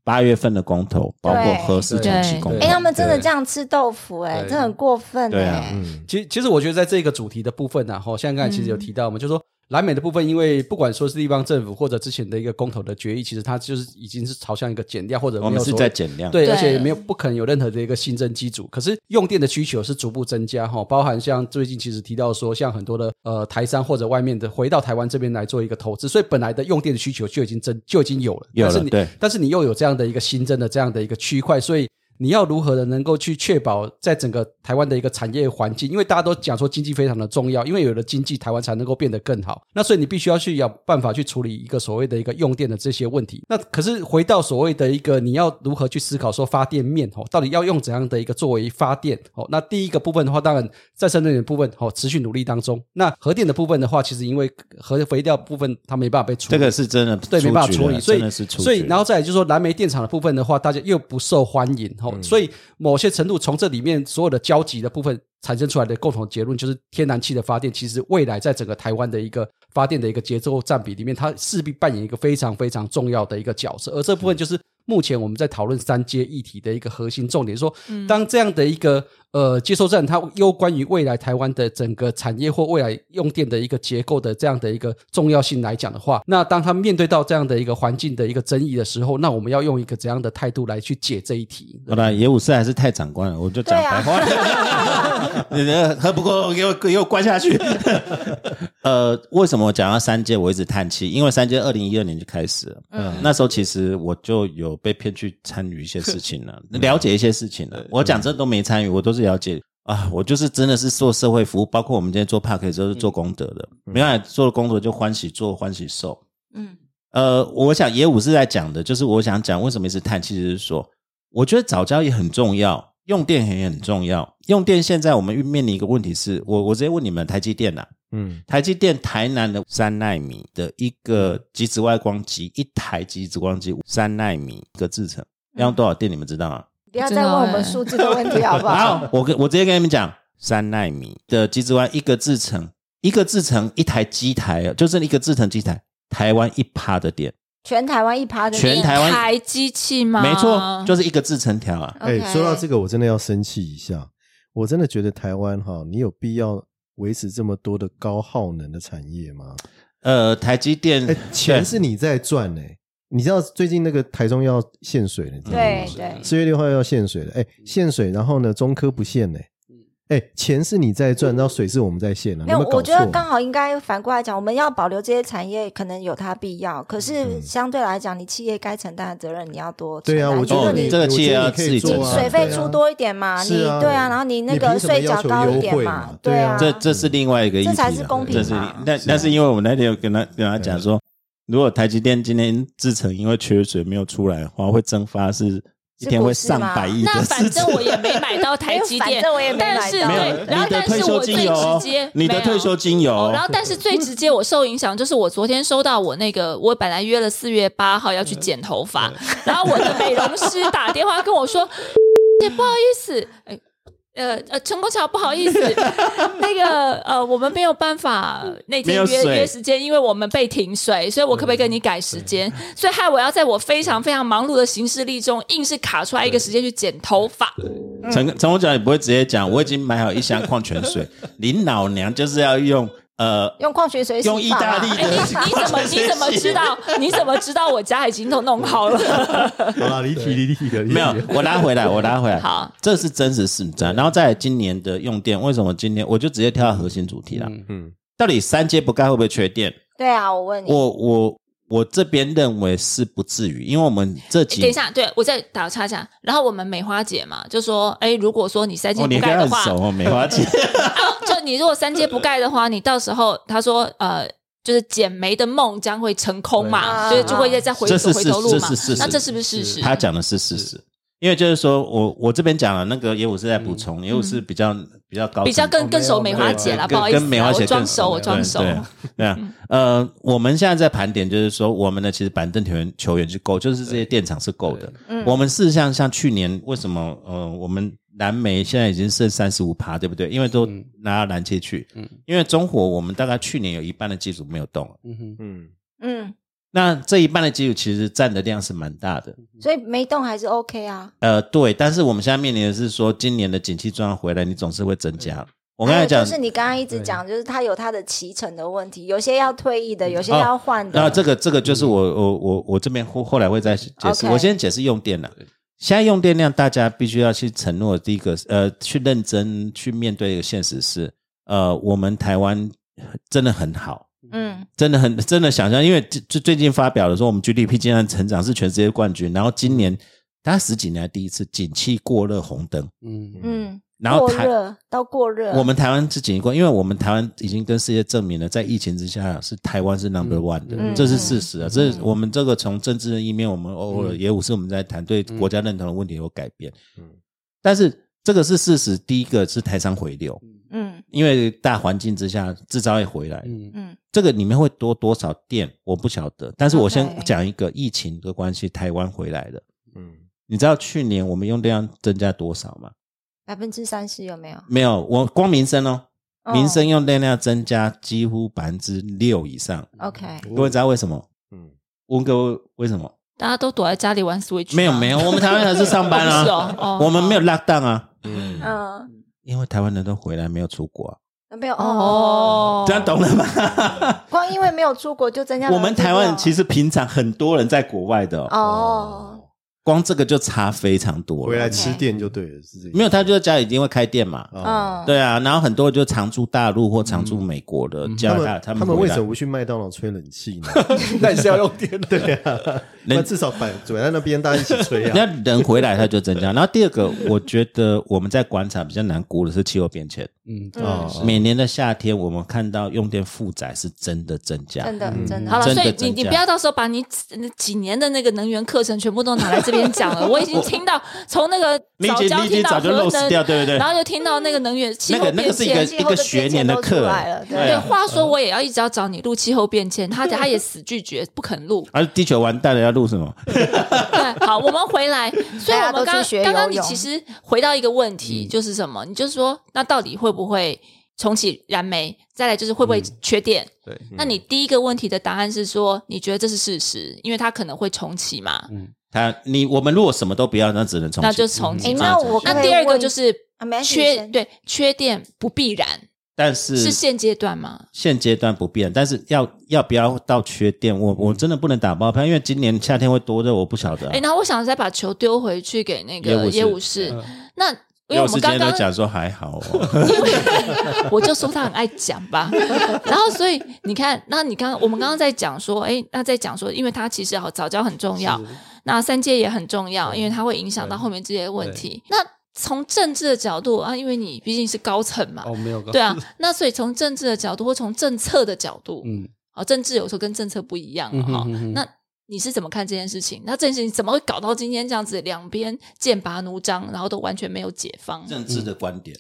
八月份的公投，包括对核四重启公投哎，投他，们真的这样吃豆腐，哎，对这很过分对啊其实，其实我觉得在这个主题的部分呢、哈，像刚才其实有提到嘛，就说蓝美的部分，因为不管说是地方政府或者之前的一个公投的决议，其实它就是已经是朝向一个减量或者我们是没有所谓在减量。对，对而且没有不可能有任何的一个新增机组，可是用电的需求是逐步增加哈，包含像最近其实提到说，像很多的呃台商或者外面的回到台湾这边来做一个投资，所以本来的用电的需求就已经增就已经有了，但是你有了对但是你又有这样的一个新增的这样的一个区块，所以。你要如何的能够去确保在整个台湾的一个产业环境？因为大家都讲说经济非常的重要，因为有了经济，台湾才能够变得更好。那所以你必须要去有办法去处理一个所谓的一个用电的这些问题。那可是回到所谓的一个你要如何去思考说发电面哦，到底要用怎样的一个作为发电哦？那第一个部分的话，当然再生能源部分哦，持续努力当中。那核电的部分的话，其实因为核肥料部分它没办法被处理，这个是真的对，没办法处理，所以所以然后再来就是说，燃煤电厂的部分的话，大家又不受欢迎嗯哦，所以某些程度从这里面所有的交集的部分产生出来的共同结论，就是天然气的发电，其实未来在整个台湾的一个发电的一个节奏占比里面，它势必扮演一个非常非常重要的一个角色，而这部分就是。目前我们在讨论三阶议题的一个核心重点，说当这样的一个呃接收站，它攸关于未来台湾的整个产业或未来用电的一个结构的这样的一个重要性来讲的话，那当他面对到这样的一个环境的一个争议的时候，那我们要用一个怎样的态度来去解这一题？好了，野武士还是太长官了，我就讲白话。你的喝不够，给我给我关下去。呃，为什么我讲到三阶，我一直叹气？因为三阶二零一二年就开始了，嗯，那时候其实我就有被骗去参与一些事情了，了解一些事情了。我讲真的都没参与，我都是了解。啊，我就是真的是做社会服务，包括我们今天做 p a r k 都是做功德的。没办法做功德就欢喜做，欢喜受。嗯呃，我想野武是在讲的，就是我想讲为什么一直叹气，就是说，我觉得早教也很重要，用电也很重要。用电现在我们面临一个问题是，我我直接问你们，台积电呐、啊，嗯，台积电台南的三纳米的一个极紫外光机，一台极紫光机三纳米一个制程，要用多少电？你们知道吗？不要再问我们数字的问题好不好？好，我跟我直接跟你们讲，三纳米的极紫外一个制程，一个制程一台机台，就是一个制程机台，台湾一趴的电。全台湾一趴的全台湾一台机器吗？没错，就是一个制成条啊。哎说到这个，我真的要生气一下。我真的觉得台湾哈，你有必要维持这么多的高耗能的产业吗？呃，台积电哎，钱是你在赚哎、你知道最近那个台中要限水了，你知道吗对对，四月六号要限水了，哎，限水，然后呢，中科不限呢、哎，钱是你在赚，然后水是我们在献啊。没有，有没有我觉得刚好应该反过来讲，我们要保留这些产业，可能有它必要。可是嗯。相对来讲，你企业该承担的责任你要多承对啊，担我觉得你这个企业要自己做啊你水费出多一点嘛，你是啊对啊，然后你那个税缴高一点嘛对对啊。这这是另外一个议题啦，这才是公平这是嘛那那是因为我们那天有跟他跟他讲说，如果台积电今天制程因为缺水没有出来的话，会蒸发是一天会上百亿那。反正我也没 买到台积电，反正我也没买但是对没有，然后但你的退休是我最金有哦直接，你的退休金有然后但是最直接我受影响就是我昨天收到我那个，我本来约了四月八号要去剪头发，然后我的美容师打电话跟我说，姐不好意思，哎。呃呃，陈国桥，不好意思，那个呃，我们没有办法那没天约约时间，因为我们被停水，所以我可不可以跟你改时间？所以害我要在我非常非常忙碌的行事历中，硬是卡出来一个时间去剪头发。陈陈国桥也不会直接讲，我已经买好一箱矿泉水，林老娘就是要用呃用矿泉水洗用意大利哎，你你怎么你怎么知道？你怎么知道我家已经都弄好了？好啦，离题离题的，没有，我拿回来，我拿回来。好，这是真实实战。然后在今年的用电，为什么今年我就直接跳到核心主题了？嗯嗯，到底三阶不盖会不会缺电？对啊，我问你，我我我这边认为是不至于，因为我们这几等一下，对我再打个岔岔。然后我们梅花姐嘛，就说，哎，如果说你三阶哦，不盖的话，他很熟哦，梅花姐。啊，就你如果三阶不盖的话，你到时候他说，呃。就是减煤的梦将会成空嘛，所以就会再再回走回头路嘛这是事实。那这是不是事实？他讲的是事实，因为就是说我我这边讲了，那个业务是在补充，因为我是比较比较高，比较更哦更熟梅花姐啦，不好意思啊，跟梅花姐我装熟，我装熟。对对啊，呃，我们现在在盘点，就是说我们的其实板凳球员球员是够，就是这些电厂是够的。我们事实上像去年为什么呃我们蓝莓现在已经剩三十五趴，对不对？因为都拿到蓝切去，因为中火我们大概去年有一半的技术没有动，嗯哼，嗯，嗯，那这一半的基础其实占的量是蛮大的。所以没动还是 OK 啊。呃，对，但是我们现在面临的是说，今年的景气状况回来，你总是会增加。我刚才讲就是你刚刚一直讲，就是它有它的脐橙的问题，有些要退役的，有些要换的。那这个这个就是我我我我这边后后来会再解释。我先解释用电了。现在用电量，大家必须要去承诺第一个，呃，去认真去面对一个现实是，呃，我们台湾真的很好，嗯。真的很真的想象，因为就就最近发表的说，我们 GDP 竟然成长是全世界冠军，然后今年大概十几年来第一次景气过热红灯，嗯。嗯，然后台过热到过热，我们台湾是景气过，因为我们台湾已经跟世界证明了，在疫情之下是台湾是 number one 的，嗯。这是事实啊。这是我们这个从政治的一面，我们偶尔也有是我们在谈对国家认同的问题有改变，嗯但是这个是事实。第一个是台商回流，嗯。因为大环境之下制造业回来，嗯。嗯。这个里面会多多少电我不晓得，但是我先讲一个疫情的关系，台湾回来的。嗯，你知道去年我们用电量增加多少吗？百分之三十有没有？没有，我光民生哦，哦。民生用电量增加几乎百分之六以上。OK，各位知道为什么？嗯，问各位为什么？大家都躲在家里玩 Switch，吗没有没有，我们台湾人是上班是啊，哦哦。我们没有 lock down 啊，嗯，嗯，因为台湾人都回来没有出国啊，没有哦，哦，这样懂了吗？光因为没有出国就增加我们台湾其实实平常很多人在国外的哦，哦，光这个就差非常多了。回来吃店就对了，是这个。没有，他就在家里一定会开店嘛。哦，嗯，对啊，然后很多就常驻大陆或常驻美国的加他拿大，他们为什么不去麦当劳吹冷气呢？那你是要用电的，对啊，那至少摆摆在那边，大家一起吹那啊。人回来他就增加。然后第二个，我觉得我们在观察比较难估的是气候变迁。嗯，哦每年的夏天，我们看到用电负载是真的增加。真的嗯真的好了，所以你你不要到时候把你几几年的那个能源课程全部都拿来这边讲了。我已经听到从那个你已经你已经早就漏掉，对不对？然后就听到那个能源气候那个那变迁个是一个。气候的学年的课了，对，话说我也要一直要找你录气候变迁，他 他也死拒绝，不肯录。而地球完蛋了，要录什么？对，好，我们回来。所以我们刚刚刚你其实回到一个问题，就是什么？你就是说，那到底会不会重启燃煤？再来就是会不会缺电？对，那你第一个问题的答案是说，你觉得这是事实，因为它可能会重启嘛？嗯，它你我们如果什么都不要，那只能重启。那就重启。那我那第二个就是缺对缺电不必然但是是现阶段吗？现阶段不变，但是要要不要到缺电，我我真的不能打包票，因为今年夏天会多热，我不晓得啊、哎，那我想再把球丢回去给那个业务室务室。嗯那因为我有时间都们刚刚讲说还好 我就说他很爱讲吧，然后所以你看，那你刚我们刚刚在讲说，哎，那在讲说，因为他其实好早教很重要，那三阶也很重要，因为它会影响到后面这些问题。那从政治的角度啊，因为你毕竟是高层嘛，哦，没有，对啊，那所以从政治的角度或从政策的角度，嗯，啊，政治有时候跟政策不一样哈、嗯那你是怎么看这件事情？那这件事情怎么会搞到今天这样子，两边剑拔弩张，然后都完全没有解放？政治的观点，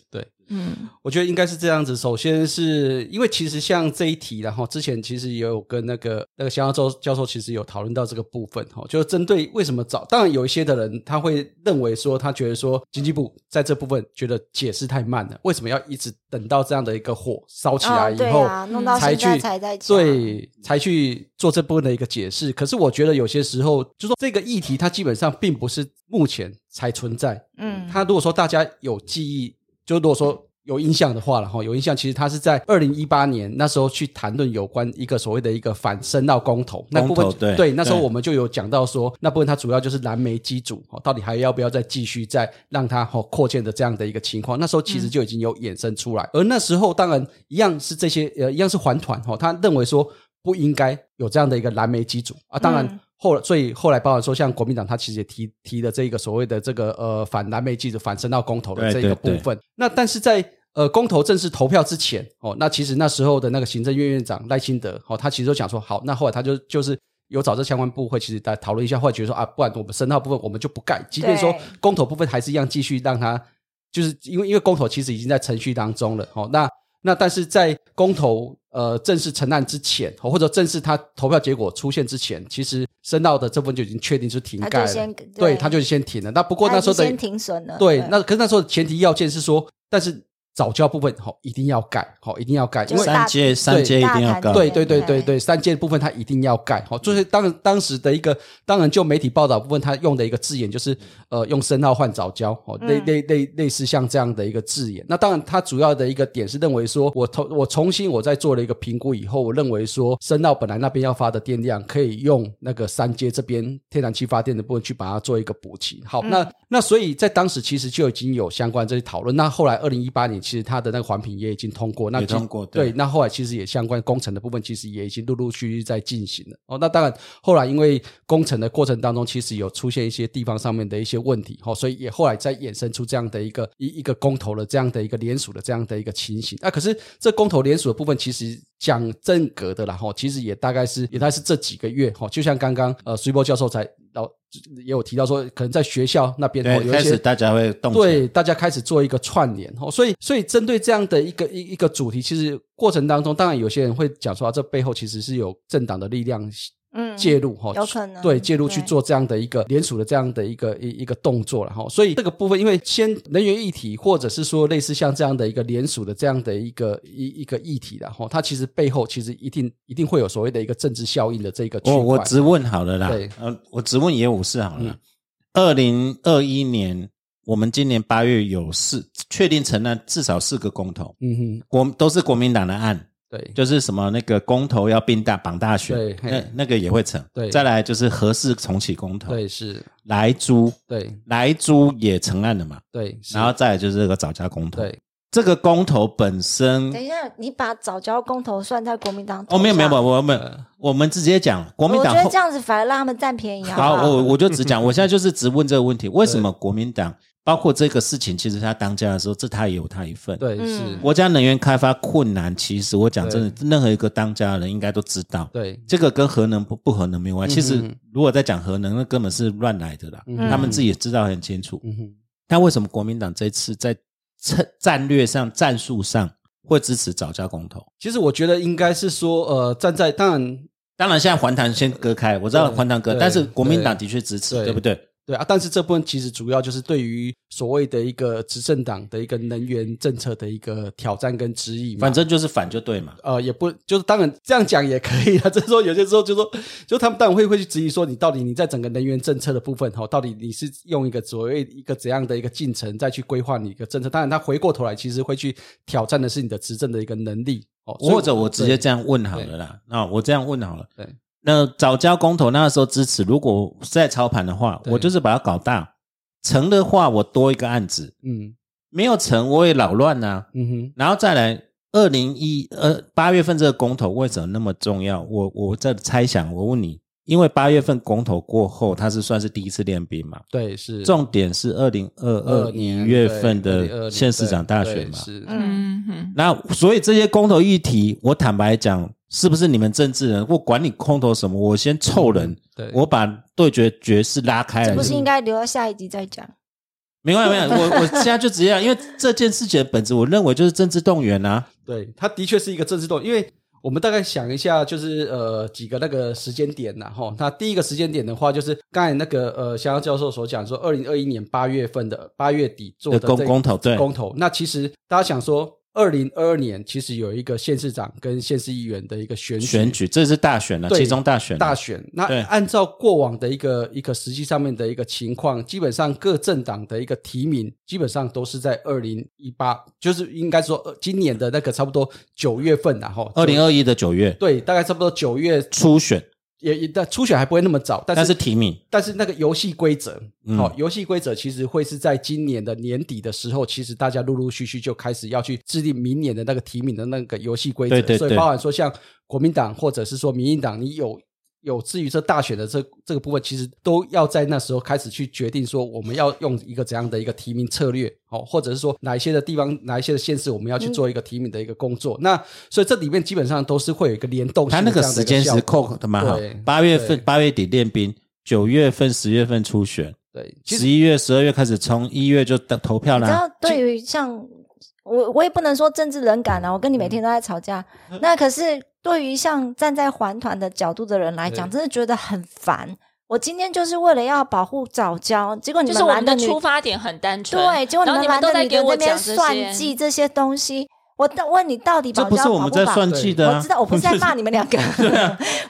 嗯我觉得应该是这样子。首先是因为其实像这一题，然后之前其实也有跟那个那个肖教授教授其实有讨论到这个部分哈，就是针对为什么早，当然有一些的人他会认为说，他觉得说经济部在这部分觉得解释太慢了，为什么要一直等到这样的一个火烧起来以后，啊弄到才去才在讲对才去做这部分的一个解释？可是我觉得有些时候，就说这个议题它基本上并不是目前才存在，嗯，他如果说大家有记忆，就如果说有印象的话了哈，有印象，其实他是在二零一八年那时候去谈论有关一个所谓的一个反深澳公投那部分公投对那时候我们就有讲到说，那部分它主要就是蓝莓机组哦，到底还要不要再继续再让它哦扩建的这样的一个情况，那时候其实就已经有衍生出来，而那时候当然一样是这些呃一样是还团哈，他认为说不应该有这样的一个蓝莓机组啊，当然。嗯后所以后来包含说，像国民党他其实也提提了这个所谓的这个呃反蓝莓记者反深到公投的这个对对对部分。那但是在呃公投正式投票之前哦，那其实那时候的那个行政院院长赖清德哦，他其实就讲说好，那后来他就就是。有找这相关部会，其实在讨论一下，或者觉得说啊，不然我们深澳部分我们就不盖，即便说公投部分还是一样继续让它，就是因为因为公投其实已经在程序当中了，哦，那那但是在公投呃正式成案之前，哦或者正式他投票结果出现之前，其实申奥的这部分就已经确定是停盖了，对，他就先停了。那不过那时候的先停损了，对，那可是那时候的前提要件是说，但是早教部分好、一定要盖，好、一定要盖，因为三阶三阶一定要盖，对对对对对对，三阶部分它一定要盖，好，就是当当时的一个，当然就媒体报道部分，它用的一个字眼就是呃用深奥换早教，哦，类类类类似像这样的一个字眼。那当然，它主要的一个点是认为说，我重我重新我在做了一个评估以后，我认为说深奥本来那边要发的电量可以用那个三阶这边天然气发电的部分去把它做一个补齐。好，那那所以在当时其实就已经有相关这些讨论。那后来二零一八年，其实它的那个环评也已经通过，那通过对对，那后来其实也相关工程的部分，其实也已经陆陆续续在进行了。哦，那当然后来因为工程的过程当中，其实有出现一些地方上面的一些问题，哦，所以也后来再衍生出这样的一个一一个公投的这样的一个联署的这样的一个情形。那、可是这公投联署的部分，其实讲正格的啦，哈，其实也大概是也大概是这几个月，哈，就像刚刚呃，隋波教授才老也有提到说，可能在学校那边哦对，有一些开始大家会动对，大家开始做一个串联哦，所以所以针对这样的一个一一个主题，其实过程当中，当然有些人会讲说、啊，这背后其实是有政党的力量嗯。介入哈，有可能对介入去做这样的一个联署的这样的一个一一个动作了哈，所以这个部分，因为先能源议题，或者是说类似像这样的一个联署的这样的一个一一个议题然后它其实背后其实一定一定会有所谓的一个政治效应的这个。我我只问好了啦，对。呃，我只问野武士好了。二零二一年，我们今年八月有四确定成了至少四个公投，嗯哼，国都是国民党的案，对，就是什么那个公投要并大绑大选，对那那个也会成。对。再来就是合适重启公投，对。是，莱猪对。莱猪也成案了嘛，对，然后再来就是这个早家公投，对。这个公投本身等一下，你把早教公投算在国民党哦，没有没有没有，我们我们直接讲国民党我觉得这样子反而让他们占便宜好好，好？我我就只讲，我现在就是只问这个问题：为什么国民党包括这个事情，其实他当家的时候，这他也有他一份。，对嗯是，国家能源开发困难，其实我讲真的，任何一个当家的人应该都知道。对这个跟核能不不核能没有关系。其实如果在讲核能，那根本是乱来的啦。嗯他们自己也知道很清楚。嗯哼，但为什么国民党这次在策战略上、战术上会支持早教公投？其实我觉得应该是说，呃，站在当然当然，现在环坛先割开，我知道对环坛割，但是国民党的确支持，对对不对？对啊，但是这部分其实主要就是对于所谓的一个执政党的一个能源政策的一个挑战跟质疑嘛。反正就是反就对嘛。呃，也不就是当然这样讲也可以啊。就是说有些时候就说，就他们当然会会去质疑说，你到底你在整个能源政策的部分哈，到底你是用一个所谓一个怎样的一个进程再去规划你一个政策？当然，他回过头来其实会去挑战的是你的执政的一个能力哦。或者我直接对这样问好了啦，啊，我这样问好了。对那早教公投那个时候支持，如果是在操盘的话，我就是把它搞大，成的话我多一个案子，嗯。没有成我也扰乱呐、嗯哼，然后再来，二零一呃八月份这个公投为什么那么重要？我我在猜想，我问你，因为八月份公投过后，他是算是第一次练兵嘛？对，是重点是二零二二一年月份的2020县市长大选嘛？是，嗯哼，那所以这些公投议题，我坦白讲，是不是你们政治人，我管你空投什么，我先凑人，对，我把对决决势拉开了这不。是应该留到下一集再讲？没关系，没关系，我我现在就直接讲，因为这件事情的本质，我认为就是政治动员啊。对，它的确是一个政治动，因为我们大概想一下，就是呃几个那个时间点呐、啊，哈那第一个时间点的话，就是刚才那个呃香香教授所讲说，二零二一年八月份的八月底做的的公这公投对公投，那其实大家想说。二零二二年其实有一个县市长跟县市议员的一个选举，选举这是大选了，对其中大选，大选。那按照过往的一个一个实际上面的一个情况，基本上各政党的一个提名，基本上都是在二零一八，就是应该说呃今年的那个差不多九月份然后二零二一的九月。对，大概差不多九月初选，也也但初选还不会那么早，但是但是提名。但是那个游戏规则，嗯。好、游戏规则其实会是在今年的年底的时候，其实大家陆陆续续就开始要去制定明年的那个提名的那个游戏规则，对对对所以包含说像国民党或者是说民进党，你有。有至于这大选的这这个部分，其实都要在那时候开始去决定说我们要用一个怎样的一个提名策略，哦，或者是说哪一些的地方、哪一些的县市，我们要去做一个提名的一个工作。那所以这里面基本上都是会有一个联动性他那个时间是扣的蛮好对，八月份八月底练兵，九月份十月份初选，对，十一月十二月开始冲，一月就投投票啦。你知道，对于像我，我也不能说政治冷感啊，我跟你每天都在吵架。那可是对于像站在环团的角度的人来讲，真的觉得很烦。我今天就是为了要保护早教，结果你就是我们的们男女出发点很单纯，对，结果你们们男的都在给我女的那边讲这算些计这些东西。我到问你，到底这保教不是我们在算计的啊我知，道，我不是 在骂你们两个，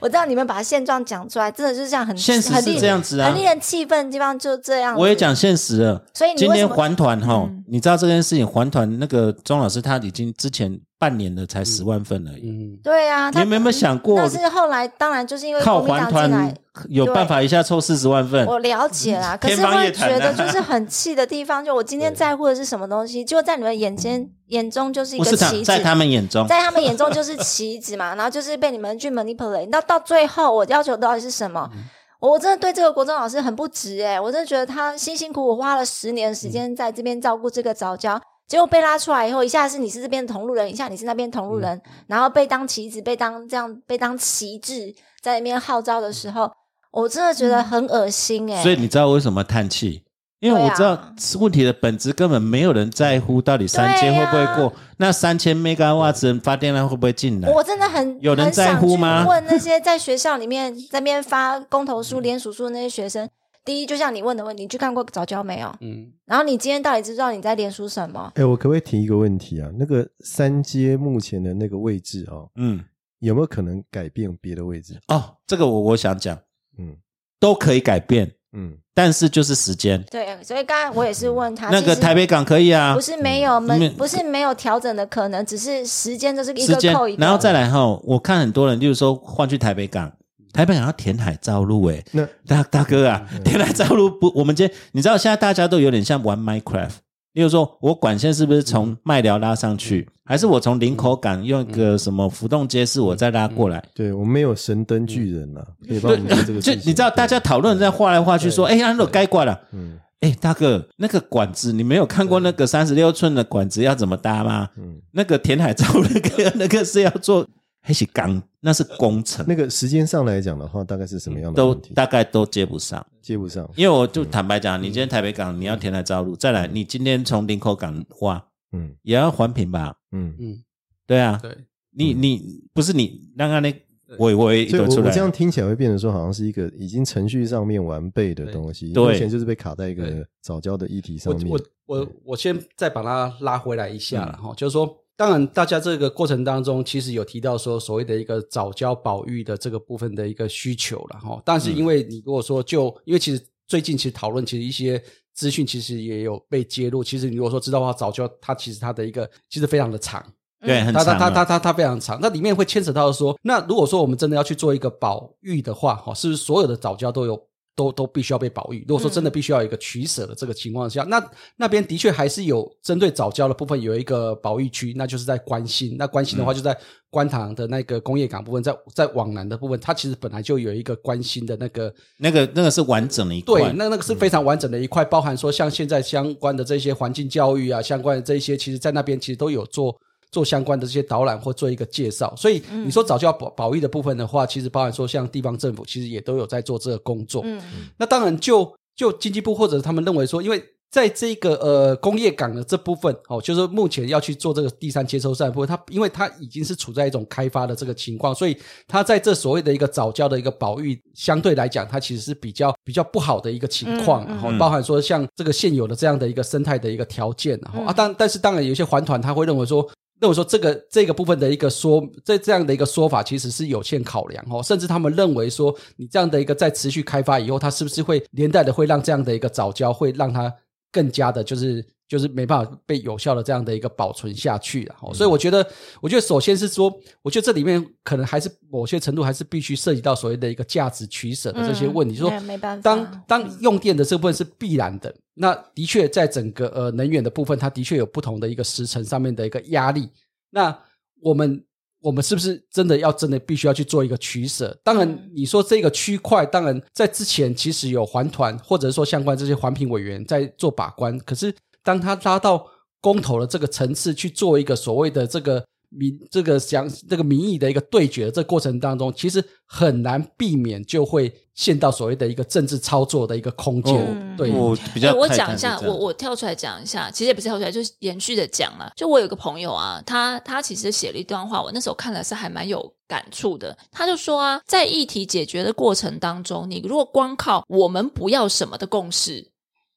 我知道你们把现状讲出来，真的就是这样很现实是很令这样子啊很令人气愤的地方就这样。我也，讲现实了。所以你今天为什么环团哈嗯，你知道这件事情，环团那个钟老师他已经之前半年了，才十万份而已。嗯，对啊，他你们有没有想过但是后来当然就是因为靠国民党进来团，有办法一下凑四十万份？我了解啦，可是会觉得就是很气的地方，就我今天在乎的是什么东西，就在你们眼前眼中就是一个棋子，在他们眼中，在他们眼中就是棋子嘛，然后就是被你们去 manipulate，到到最后我要求到底是什么？嗯。我真的对这个国中老师很不值诶、我真的觉得他辛辛苦苦花了十年时间在这边照顾这个早教，结果被拉出来以后，一下是你是这边的同路人，一下你是那边同路人，然后被当棋子，被当这样被当旗帜在那边号召的时候，我真的觉得很恶心诶、所以你知道为什么叹气？因为我知道问题的本质根本没有人在乎到底三千会不会过，那三千 mega 瓦时发电量会不会进来？我真的很有人在乎吗？去问那些在学校里面在那边发公投书、联署书的那些学生，第一，就像你问的问题，你去看过早教没有？嗯，然后你今天到底知不知道你在联署什么？哎，我可不可以提一个问题啊？那个三阶目前的那个位置啊，嗯，有没有可能改变别的位置？哦，这个我我想讲，嗯都可以改变，嗯，但是就是时间。对，所以刚才我也是问他，那个台北港可以啊不，是没有不是没有调整的可能，只是时间就是一个扣一，个，然后再来哈，我看很多人，例如说换去台北港，台北想要填海造陆，诶，那大大哥啊，填海造陆不，我们今天你知道现在大家都有点像玩 Minecraft，例如说我管线是不是从麦寮拉上去，还是我从林口港用一个什么浮动街市我再拉过来？对我们没有神灯巨人呐，可以帮我们做这个。就你知道大家讨论在画来画去说，哎，安乐该挂了。嗯。哎，大哥，那个管子你没有看过那个三十六寸的管子要怎么搭吗？嗯，那个填海造那个 那个是要做，还是钢，那是工程，那个时间上来讲的话，大概是什么样的都？大概都接不上。接不上。因为我就坦白讲，你今天台北港你要填海造陆，再来你今天从林口港挖嗯。也要环评吧？嗯。嗯，对啊，对，你你不是你让他那我我也所以我都出来我这样听起来会变成说，好像是一个已经程序上面完备的东西，对。目前就是被卡在一个早教的议题上面。我我我我先再把它拉回来一下嗯。了哈、就是说，当然大家这个过程当中，其实有提到说所谓的一个早教保育的这个部分的一个需求了哈。但是因为你如果说就因为其实最近其实讨论其实一些资讯其实也有被揭露，其实你如果说知道的话，早教它其实它的一个其实非常的长，对很它它它它它非常长，那里面会牵扯到说，那如果说我们真的要去做一个保育的话，哈，是不是所有的早教都有都都必须要被保育。如果说真的必须要有一个取舍的这个情况下，那那边的确还是有针对早教的部分有一个保育区，那就是在关心。那关心的话，就在观塘的那个工业港部分，在在往南的部分，它其实本来就有一个关心的那个那个那个是完整的一块，对，那那个是非常完整的一块，包含说像现在相关的这些环境教育啊，相关的这些，其实在那边其实都有做。做相关的这些导览或做一个介绍，所以你说早教保保育的部分的话，其实包含说像地方政府其实也都有在做这个工作。嗯，那当然就就经济部或者他们认为说，因为在这个呃工业港的这部分哦，就是目前要去做这个第三接收站部分，它因为它已经是处在一种开发的这个情况，所以它在这所谓的一个早教的一个保育相对来讲，它其实是比较比较不好的一个情况。然后包含说像这个现有的这样的一个生态的一个条件，然后啊，当但是当然有些环团他会认为说。那我说这个这个部分的一个说，这这样的一个说法其实是有限考量哦，甚至他们认为说，你这样的一个在持续开发以后，它是不是会连带的会让这样的一个早教会让它更加的，就是就是没办法被有效的这样的一个保存下去哦。所以我觉得，我觉得首先是说，我觉得这里面可能还是某些程度还是必须涉及到所谓的一个价值取舍的这些问题，说没办法，当当用电的这部分是必然的。那的确，在整个呃能源的部分，它的确有不同的一个时程上面的一个压力。那我们我们是不是真的要真的必须要去做一个取舍？当然，你说这个区块，当然在之前其实有环团或者说相关这些环评委员在做把关。可是当他拉到公投的这个层次去做一个所谓的这个。民这个想这个民意的一个对决，这过程当中，其实很难避免就会陷到所谓的一个政治操作的一个空间。对，我比较我讲一下，我我跳出来讲一下，其实也不是跳出来，就是延续的讲了。就我有个朋友啊，他他其实写了一段话，我那时候看了是还蛮有感触的。他就说啊，在议题解决的过程当中，你如果光靠我们不要什么的共识。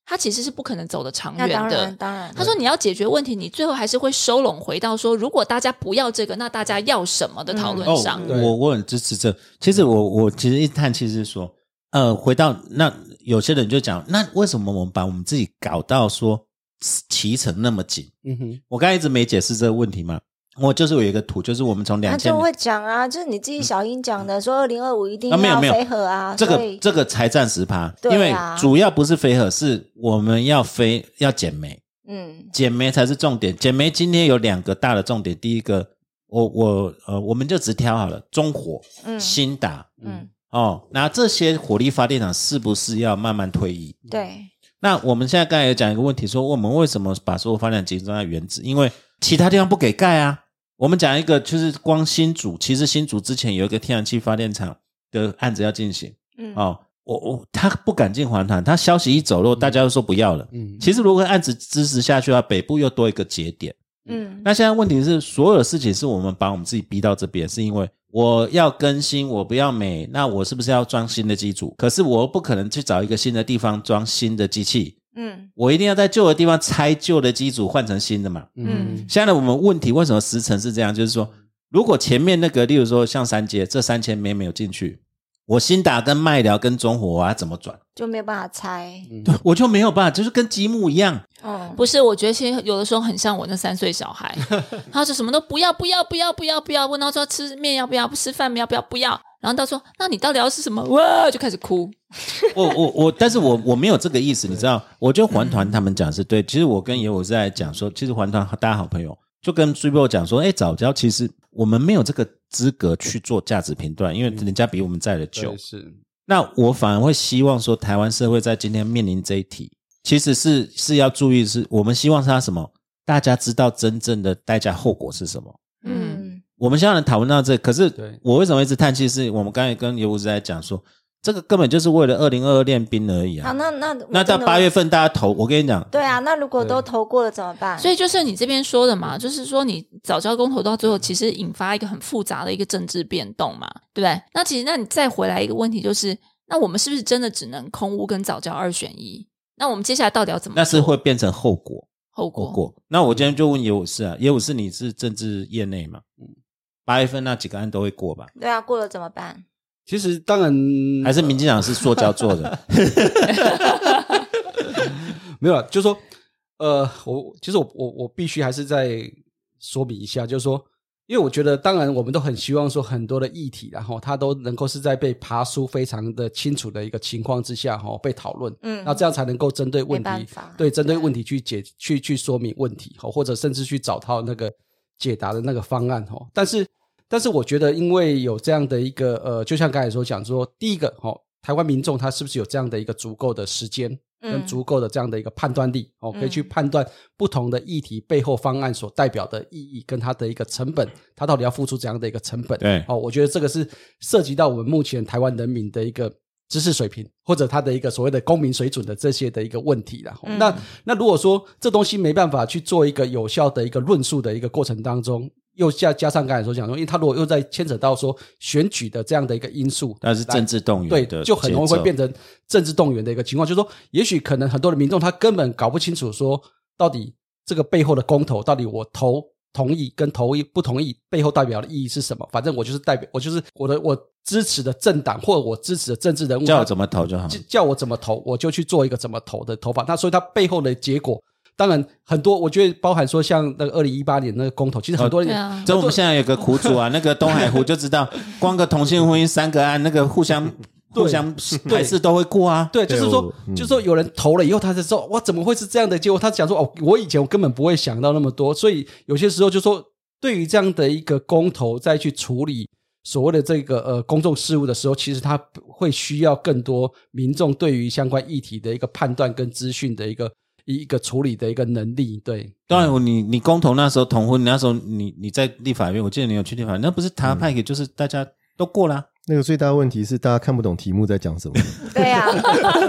他其实是不可能走得长远的。当然，当然。他说：“你要解决问题，你最后还是会收拢回到说，如果大家不要这个，那大家要什么的讨论上。”我我很支持这。其实我我其实一叹，气是说，呃，回到那有些人就讲，那为什么我们把我们自己搞到说骑成那么紧？嗯哼，我刚才一直没解释这个问题嘛。我就是有一个图，就是我们从两千，他就会讲啊，就是你自己小英讲的，说二零二五一定要飞核啊，这个这个才占十趴，因为主要不是飞核，是我们要飞要减煤，嗯，减煤才是重点。减煤今天有两个大的重点，第一个，我我呃，我们就只挑好了中火、嗯新达，嗯，哦，那这些火力发电厂是不是要慢慢退役？对，那我们现在刚才有讲一个问题，说我们为什么把所有发电集中在原子？因为其他地方不给盖啊。我们讲一个，就是光新竹，其实新竹之前有一个天然气发电厂的案子要进行。嗯，哦，我我他不敢进环团，他消息一走漏，大家都说不要了。嗯，其实如果案子支持下去的话，北部又多一个节点。嗯，那现在问题是，所有的事情是我们把我们自己逼到这边，是因为我要更新，我不要美，那我是不是要装新的机组？可是我不可能去找一个新的地方装新的机器。嗯，我一定要在旧的地方拆旧的机组换成新的嘛。嗯，现在我们问题为什么时程是这样？就是说，如果前面那个，例如说像三阶这三千枚没有进去，我新打跟麦寮跟中火我要怎么转？就没有办法拆。对，我就没有办法，就是跟积木一样。哦，不是，我觉得其实有的时候很像我那三岁小孩，他说什么都不要，不要，不要，不要，不要，问他说吃面要不要，不吃饭要不要，不要。然后他说：“那你到底要是什么？”哇，就开始哭。我我我，但是我我没有这个意思，你知道？我觉得环团他们讲是对。其实我跟爷我是在讲说，其实环团大家好朋友，就跟 s u 讲说，哎，早教其实我们没有这个资格去做价值评断，因为人家比我们在的久。是。那我反而会希望说，台湾社会在今天面临这一题，其实是是要注意，是我们希望他什么？大家知道真正的代价后果是什么？嗯。我们现在讨论到这，可是我为什么一直叹气？是我们刚才跟尤武在讲说，这个根本就是为了二零二二练兵而已啊！好那那那到八月份大家投，我跟你讲，对啊，那如果都投过了怎么办？所以就是你这边说的嘛，就是说你早教公投到最后，其实引发一个很复杂的一个政治变动嘛，对不对？那其实那你再回来一个问题，就是那我们是不是真的只能空屋跟早教二选一？那我们接下来到底要怎么？那是会变成后果，后果。果。那我今天就问野武士啊，野武士你是政治业内嘛？嗯。八月份那几个案都会过吧？对啊，过了怎么办？其实当然还是民进党是塑胶做的，没有了。就说呃，我其实我我我必须还是再说明一下，就是说因为我觉得，当然我们都很希望说很多的议题，然后它都能够是在被爬书非常的清楚的一个情况之下，哈，被讨论，嗯那这样才能够针对问题法，对针对对问题去解去去说明问题，哈，或者甚至去找到那个解答的那个方案，哈。但是，但是我觉得，因为有这样的一个呃，就像刚才所讲说，第一个，哦，台湾民众他是不是有这样的一个足够的时间？跟嗯足够的这样的一个判断力哦，可以去嗯判断不同的议题背后方案所代表的意义跟它的一个成本，它到底要付出怎样的一个成本？对哦，我觉得这个是涉及到我们目前台湾人民的一个知识水平，或者他的一个所谓的公民水准的这些的一个问题了。那那如果说这东西没办法去做一个有效的一个论述的一个过程当中，又加加上刚才所讲说，因为他如果又在牵扯到说选举的这样的一个因素，但是政治动员对的，就很容易会变成成政治动员的一个情况。就是说，也许可能很多的民众他根本搞不清楚说，到底这个背后的公投，到底我投同意跟投意不同意背后代表的意义是什么？反正我就是代表，我就是我的我支持的政党或者我支持的政治人物，叫我怎么投就好。叫叫我怎么投，我就去做一个怎么投的投法。那所以它背后的结果。当然，很多我觉得包含说，像那个二零一八年那个公投，其实很多人、这我们现在有个苦主啊，那个东海湖就知道，光个同性婚姻三个案，那个互相对互相还是都会过啊。对，就是说就是说，有人投了以后，他才知道，哇，怎么会是这样的结果？他讲说，哦，我以前我根本不会想到那么多，所以有些时候就说，对于这样的一个公投再去处理所谓的这个呃公众事务的时候，其实他会需要更多民众对于相关议题的一个判断跟资讯的一个一个处理的一个能力。对，当然，你你公投那时候同婚，那时候你你在立法院，我记得你有去立法院，那不是台湾派给，就是大家都过啦。那个最大的问题是大家看不懂题目在讲什么。对啊，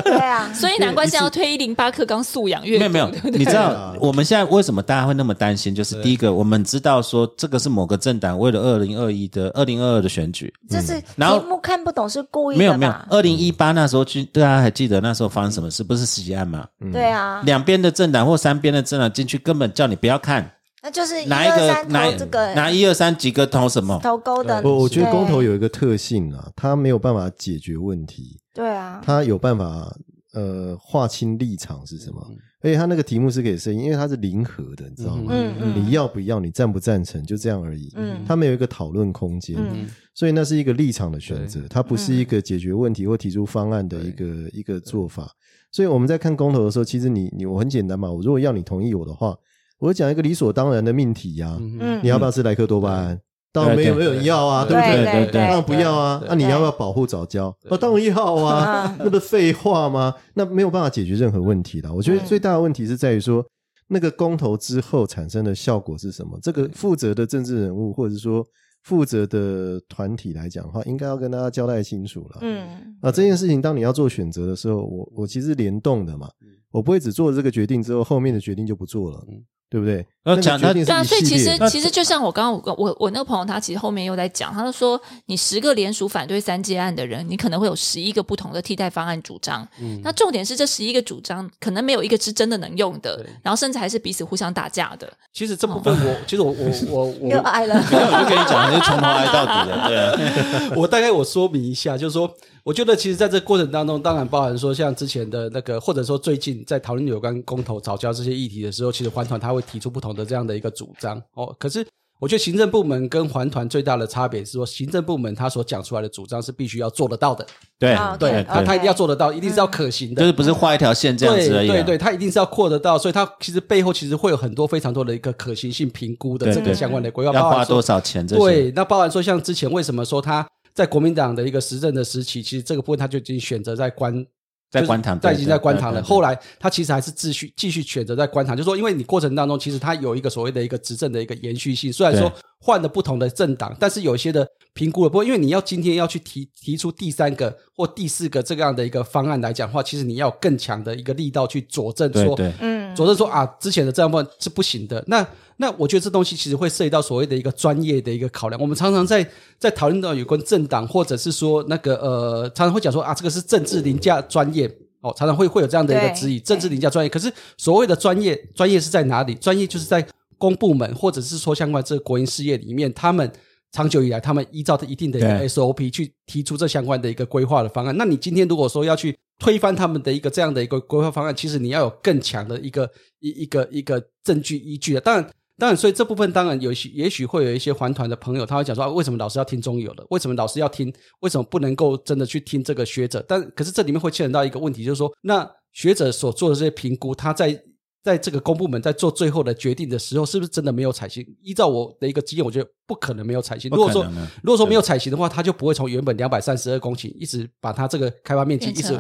对啊，所以难怪现在要推一零八课纲素养阅读，没有没有对，对你知道啊我们现在为什么大家会那么担心？就是第一个，我们知道说这个是某个政党为了二零二一的二零二二的选举，这是然后题目看不懂是故意没有没有？二零一八那时候去，大家还记得那时候发生什么事？不是十几案吗？对啊，两边的政党或三边的政党进去，根本叫你不要看那就是一哪一个二三哪这个拿一二三几个投什么。投勾的，我我觉得公投有一个特性啊，它没有办法解决问题，对啊，它有办法呃划清立场是什么，而且它那个题目是可以设，因为它是零和的，你知道吗？嗯嗯你要不要，你赞不赞成，就这样而已。嗯。它没有一个讨论空间，嗯。所以那是一个立场的选择，它不是一个解决问题或提出方案的一个一个做法。所以我们在看公投的时候，其实你你我很简单嘛，我如果要你同意我的话，我讲一个理所当然的命题呀、嗯你要不要吃莱克多巴胺？当然没有没有人要啊，对不对对？对对，当然不要啊。那你要不要保护早教？那当然要啊 嗯，那不是废话吗？那没有办法解决任何问题的。我觉得嗯最大的问题是在于说，那个公投之后产生的效果是什么？这个负责的政治人物，或者说负责的团体来讲的话，应该要跟大家交代清楚了。嗯啊，这件事情当你要做选择的时候，我我其实联动的嘛，我不会只做这个决定之后，后面的决定就不做了，对不对？那讲决定是对啊，一所以其实其实就像我刚刚我我我那个朋友，他其实后面又在讲，他就说你十个联署反对三阶案的人，你可能会有十一个不同的替代方案主张。嗯那重点是这十一个主张可能没有一个是真的能用的，然后甚至还是彼此互相打架的。其实这部分我，其实我我 我我又爱了，我就跟你讲，就从头挨到底了，对啊。我大概我说明一下，就是说，我觉得其实在这个过程当中，当然包含说像之前的那个，或者说最近在讨论有关公投、早教这些议题的时候，其实环团他会提出不同的这样的一个主张哦。可是我觉得行政部门跟环团最大的差别是说，行政部门他所讲出来的主张是必须要做得到的，对啊对，对啊，他一定要做得到，一定是要可行的，就是不是画一条线这样子而已啊。对对对，它一定是要扩得到，所以它其实背后其实会有很多非常多的一个可行性评估的这个相关的规划，要花多少钱这些？对，那包含说像之前为什么说他在国民党的一个执政的时期，其实这个部分他就已经选择在关。在官堂在已经在官堂了。后来他其实还是继续继续选择在官堂，就是说，因为你过程当中其实他有一个所谓的一个执政的一个延续性，虽然说对换了不同的政党，但是有一些的评估了，不过，因为你要今天要去提提出第三个或第四个这样的一个方案来讲的话，其实你要更强的一个力道去佐证说，嗯佐证说啊，之前的这样部分是不行的。那那我觉得这东西其实会涉及到所谓的一个专业的一个考量。我们常常在在讨论到有关政党，或者是说那个呃，常常会讲说啊，这个是政治凌驾专业。哦，常常会会有这样的一个对质疑，政治凌驾专业。可是所谓的专业，专业是在哪里？专业就是在公部门，或者是说相关这个国营事业里面，他们长久以来，他们依照着一定的一个 SOP 去提出这相关的一个规划的方案。那你今天如果说要去推翻他们的一个这样的一个规划方案，其实你要有更强的一个一一个一个证据依据的。当然，当然，所以这部分当然有些也许会有一些环团的朋友，他会讲说、啊，为什么老师要听中友的？为什么老师要听？为什么不能够真的去听这个学者？但可是这里面会牵扯到一个问题，就是说，那学者所做的这些评估，他在在这个公部门在做最后的决定的时候，是不是真的没有采信？依照我的一个经验，我觉得不可能没有采信。如果说如果说没有采信的话，他就不会从原本两百三十二公顷一直把它这个开发面积一直成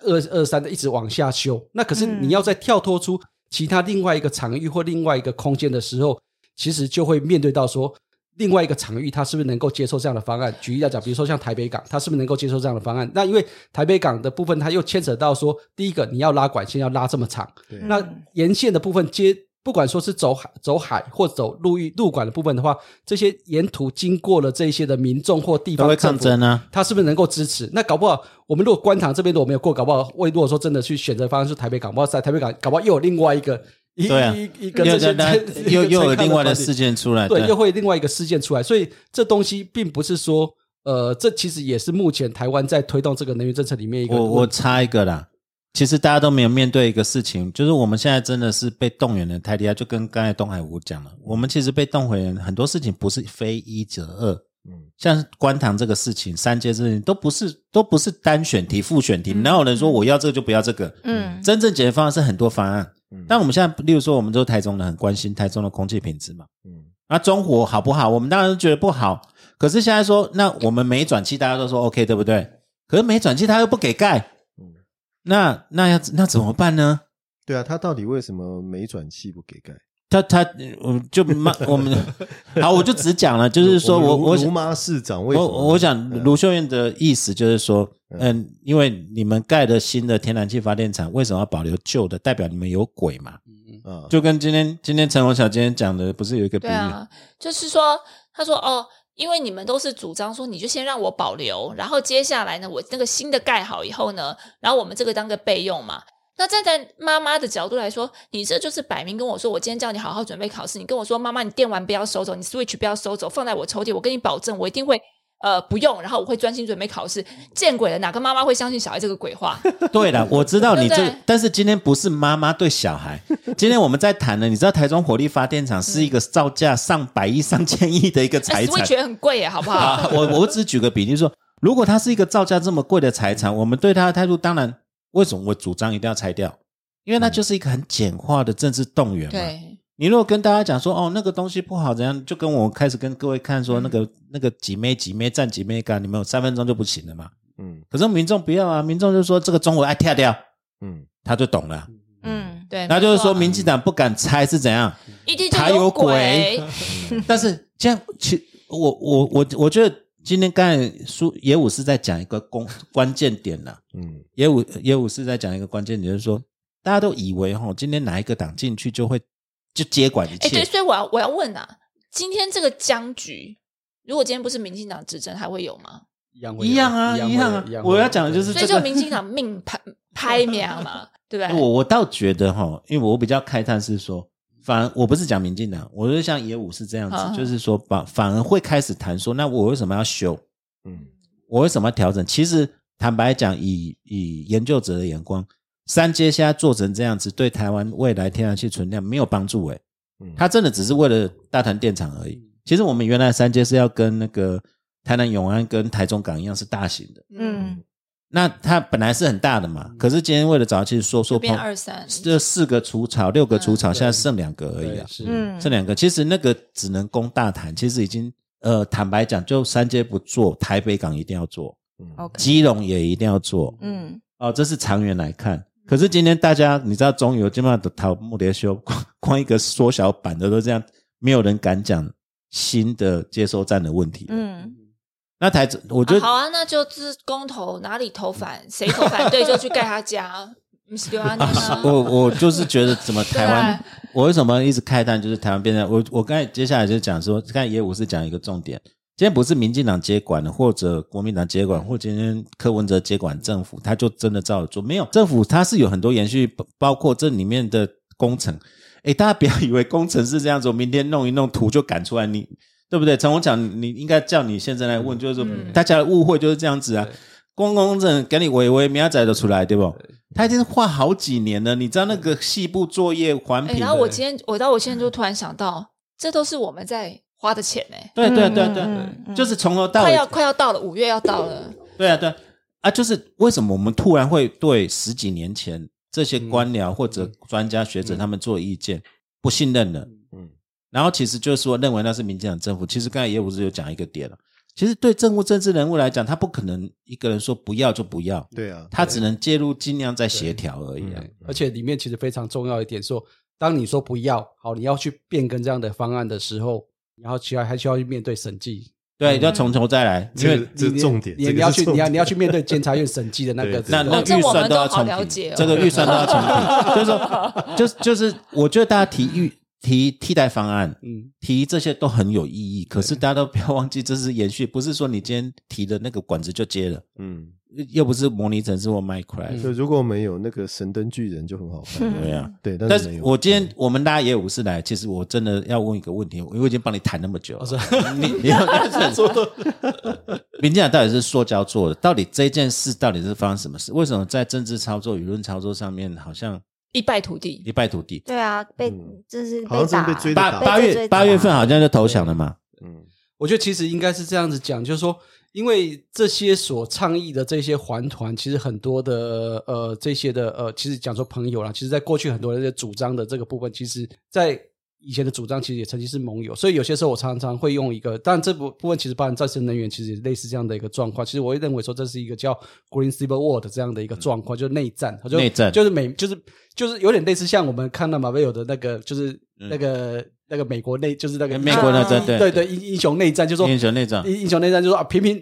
二二二三的一直往下修。那可是嗯你要再跳脱出其他另外一个场域或另外一个空间的时候，其实就会面对到说。另外一个场域，它是不是能够接受这样的方案？举例来讲，比如说像台北港，它是不是能够接受这样的方案？那因为台北港的部分，它又牵扯到说，第一个你要拉管线要拉这么长，那沿线的部分接，不管说是走海、走海或走陆域陆管的部分的话，这些沿途经过了这些的民众或地方政府抗争啊。他是不是能够支持？那搞不好，我们如果观塘这边如果没有过，搞不好，为如果说真的去选择方案是台北港，搞不好在台北港，搞不好又有另外一个一对啊。一一个又这些 又又又有另外的事件出来，对，又会另外一个事件出来，所以这东西并不是说，呃，这其实也是目前台湾在推动这个能源政策里面一个我我插一个啦，其实大家都没有面对一个事情，就是我们现在真的是被动员的太厉害，就跟刚才东海吴讲了，我们其实被动员很多事情不是非一则二，嗯。像观塘这个事情、三阶这事情都不是都不是单选题、复选题，嗯哪有人说我要这个就不要这个？嗯。真正解决方案是很多方案，嗯但我们现在，例如说，我们都台中人很关心台中的空气品质嘛，嗯那中火好不好？我们当然是觉得不好。可是现在说，那我们没转气，大家都说 OK，对不对？可是没转气，他又不给盖，嗯，那那要那怎么办呢？对啊，他到底为什么没转气不给盖？他他，我就骂 我们好，我就只讲了，就是说我我想卢卢妈市长为什么？我我想嗯卢秀燕的意思就是说，嗯，因为你们盖的新的天然气发电厂，为什么要保留旧的？代表你们有鬼嘛？嗯，就跟今天今天陈宏晓今天讲的，不是有一个比喻？对啊，就是说，他说哦，因为你们都是主张说，你就先让我保留，然后接下来呢，我那个新的盖好以后呢，然后我们这个当个备用嘛。那站在妈妈的角度来说，你这就是摆明跟我说，我今天叫你好好准备考试，你跟我说，妈妈，你电玩不要收走，你 Switch 不要收走，放在我抽屉，我跟你保证，我一定会。呃，不用，然后我会专心准备考试。见鬼了，哪个妈妈会相信小孩这个鬼话？对了，我知道你这对对，但是今天不是妈妈对小孩，今天我们在谈的，你知道台中火力发电厂是一个造价上百亿、上千亿的一个财产 Switch 很贵耶，好不好？啊。我我只举个比例说，如果它是一个造价这么贵的财产，我们对它的态度，当然为什么我主张一定要拆掉？因为那就是一个很简化的政治动员嘛。对，你如果跟大家讲说，哦，那个东西不好，怎样，就跟我开始跟各位看说，那个那个几枚几枚站几枚干，你们有三分钟就不行了嘛。嗯可是民众不要啊，民众就说这个中国爱跳掉，嗯他就懂了。嗯，对，那就是说，民进党不敢拆是怎样？一定就他有鬼鬼。但是现在，其我我我我觉得今天刚才苏野武是在讲一个关关键点了。嗯野武野武是在讲一个关键点，就是说大家都以为哈，今天哪一个党进去就会就接管一哎，对，切。所以我要我要问啊，今天这个僵局，如果今天不是民进党执政，还会有吗？一样一样啊，一一样啊我要讲的就是所以这个就民进党命 拍拍苗嘛，对不对？我我倒觉得哈，因为我比较开探是说，反而我不是讲民进党，我是像野武是这样嗯子，就是说把反而会开始谈说，那我为什么要修？嗯。我为什么要调整？其实坦白讲，以以研究者的眼光，三阶现在做成这样子，对台湾未来天然气存量没有帮助诶、嗯，它真的只是为了大潭电厂而已。其实我们原来三阶是要跟那个台南永安跟台中港一样是大型的，嗯那它本来是很大的嘛，可是今天为了找其实说说就变碰二三，这四个除草六个除草，嗯现在剩两个而已啊，是。嗯。剩两个。其实那个只能供大潭，其实已经呃坦白讲，就三阶不做，台北港一定要做，，OK，基隆也一定要做。嗯。哦，这是长远来看。可是今天大家你知道中油基本上都讨木蝶修，光 光一个缩小版的都这样，没有人敢讲新的接收站的问题。嗯那台子，我觉得、啊好啊，那就是公投哪里投反，谁投反对就去盖他家，我我就是觉得怎么台湾 啊，我为什么一直开单就是台湾变成我我刚才接下来就讲说，刚才野武是讲一个重点，今天不是民进党接管了，或者国民党接管，或今天柯文哲接管政府，他就真的照着做。没有政府，它是有很多延续，包包括这里面的工程。诶，大家不要以为工程是这样子，我明天弄一弄图就赶出来，你对不对？陈宏讲，你应该叫你现在来问，就是大家的误会就是这样子啊。对。公公证给你微微明仔就出来，对不？他已经画好几年了，你知道那个细部作业环哎，评，然后我今天，我到我现在就突然想到，这都是我们在花的钱哎，对对对对，就是从头到尾快要快要到了，五月要到了，对啊，对啊。啊，就是为什么我们突然会对十几年前这些官僚或者专家学者他们做的意见不信任了？嗯，然后其实就是说认为那是民进党政府。其实刚才也不是有讲一个点了，其实对政务政治人物来讲，他不可能一个人说不要就不要，对啊，他只能介入，尽量在协调而已而且里面其实非常重要一点说，当你说不要好，你要去变更这样的方案的时候，然后需要还需要去面对审计，对，要从头再来，因为这个这重点，你你要去是重点。你要你要去面对监察院审计的那个那那预算都要重这个预算都要重评，就是说，就是就是，我觉得大家提预提替代方案，嗯提这些都很有意义。可是大家都不要忘记，这是延续，不是说你今天提的那个管子就接了，嗯，又不是模拟城市或 Minecraft。就如果没有那个神灯巨人就很好看，对啊，对，但但是没有。我今天我们大家也有五十来，其实我真的要问一个问题，因为我已经帮你谈那么久了，你你要 说，民进党到底是塑胶做的？到底这件事到底是发生什么事？为什么在政治操作、舆论操作上面好像一败涂地。一败涂地？对啊，被嗯这是好像真打的被追着打八八月八月份好像就投降了嘛？嗯，我觉得其实应该是这样子讲，就是说，因为这些所倡议的这些环团，其实很多的呃这些的呃，其实讲说朋友啦，其实在过去很多人的主张的这个部分，其实在以前的主张其实也曾经是盟友，所以有些时候我常常会用一个，但这部部分其实包含再生能源，其实也类似这样的一个状况。其实我会认为说这是一个叫 Green Civil War 的这样的一个状况，就是内战，就内战就是美就是就是有点类似像我们看到马威尔的那个，就是那个、那个美国内就是那个美国那啊这对对对英英雄内战，就说英雄内战英英雄内战就说啊，平平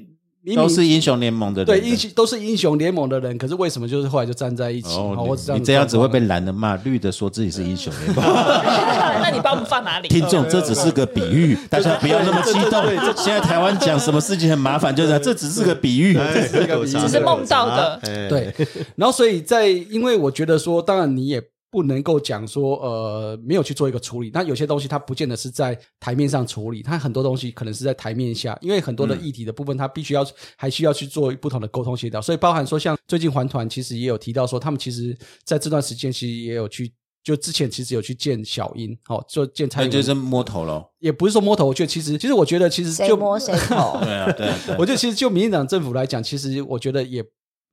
明明都是英雄联盟的人，对英雄都是英雄联盟的人，可是为什么就是后来就站在一起？哦好，我只你你这样子会被蓝的骂，绿的说自己是英雄联盟。那你把我们放哪里？听众，这只是个比喻，大家不要那么激动。现在台湾讲什么事情很麻烦，就是这只是个比喻。只只是梦到的哎对，然后所以在因为我觉得说，当然你也不能够讲说呃没有去做一个处理，那有些东西它不见得是在台面上处理，它很多东西可能是在台面下，因为很多的议题的部分，它必须要还需要去做不同的沟通协调，所以包含说像最近环团其实也有提到说，他们其实在这段时间其实也有去。就之前其实有去见小英，哦，就见蔡英文，那就是摸头了。也不是说摸头，我觉得其实其实我觉得其实就摸谁头。对啊，对啊，对啊。我觉得其实就民进党政府来讲，其实我觉得也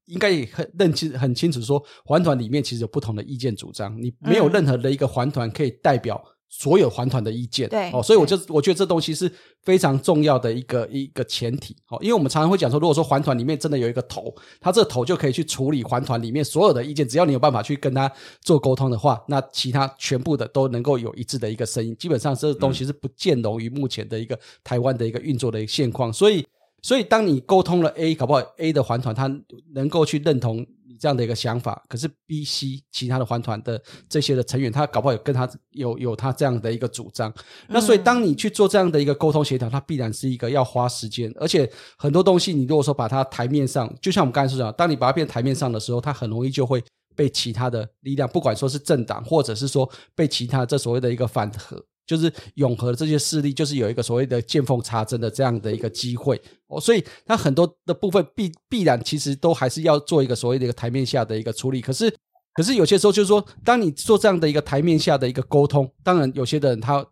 应该也很认清很清楚，说环团里面其实有不同的意见主张，你没有嗯任何的一个环团可以代表。所有环团的意见，对哦，所以我就我觉得这东西是非常重要的一个一个前提，哦，因为我们常常会讲说，如果说环团里面真的有一个头，他这个头就可以去处理环团里面所有的意见，只要你有办法去跟他做沟通的话，那其他全部的都能够有一致的一个声音。基本上这个东西是不见容于目前的一个台湾的一个运作的一个现况，所以。所以，当你沟通了 A，搞不好 A 的环团他能够去认同你这样的一个想法，可是 B、C 其他的环团的这些的成员，他搞不好有跟他有有他这样的一个主张。那所以，当你去做这样的一个沟通协调，它必然是一个要花时间，而且很多东西，你如果说把它台面上，就像我们刚才说的，当你把它变台面上的时候，它很容易就会被其他的力量，不管说是政党，或者是说被其他这所谓的一个反核。就是永和这些势力，就是有一个所谓的见缝插针的这样的一个机会哦，所以它很多的部分必必然其实都还是要做一个所谓的一个台面下的一个处理。可是，可是有些时候就是说，当你做这样的一个台面下的一个沟通，当然有些的人他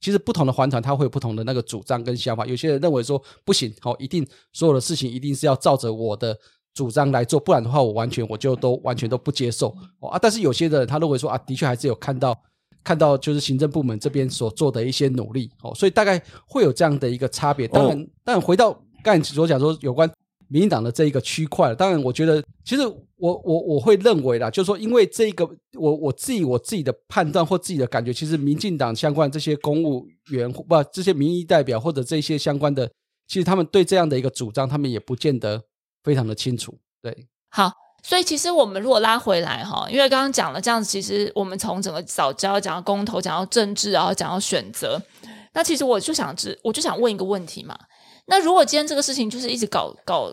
其实不同的环团他会有不同的那个主张跟想法，有些人认为说不行，哦，一定所有的事情一定是要照着我的。主张来做，不然的话，我完全我就都完全都不接受哦啊！但是有些人他认为说啊，的确还是有看到看到就是行政部门这边所做的一些努力哦，所以大概会有这样的一个差别。当然，当然回到刚才所讲说有关民进党的这一个区块，当然我觉得其实我我我会认为啦，就是说因为这个我我自己我自己的判断或自己的感觉，其实民进党相关这些公务员不这些民意代表或者这些相关的，其实他们对这样的一个主张，他们也不见得非常的清楚。对，好，所以其实我们如果拉回来哈，因为刚刚讲了这样子，其实我们从整个早教讲到公投，讲到政治，然后讲到选择，那其实我就想知，我就想问一个问题嘛。那如果今天这个事情就是一直搞搞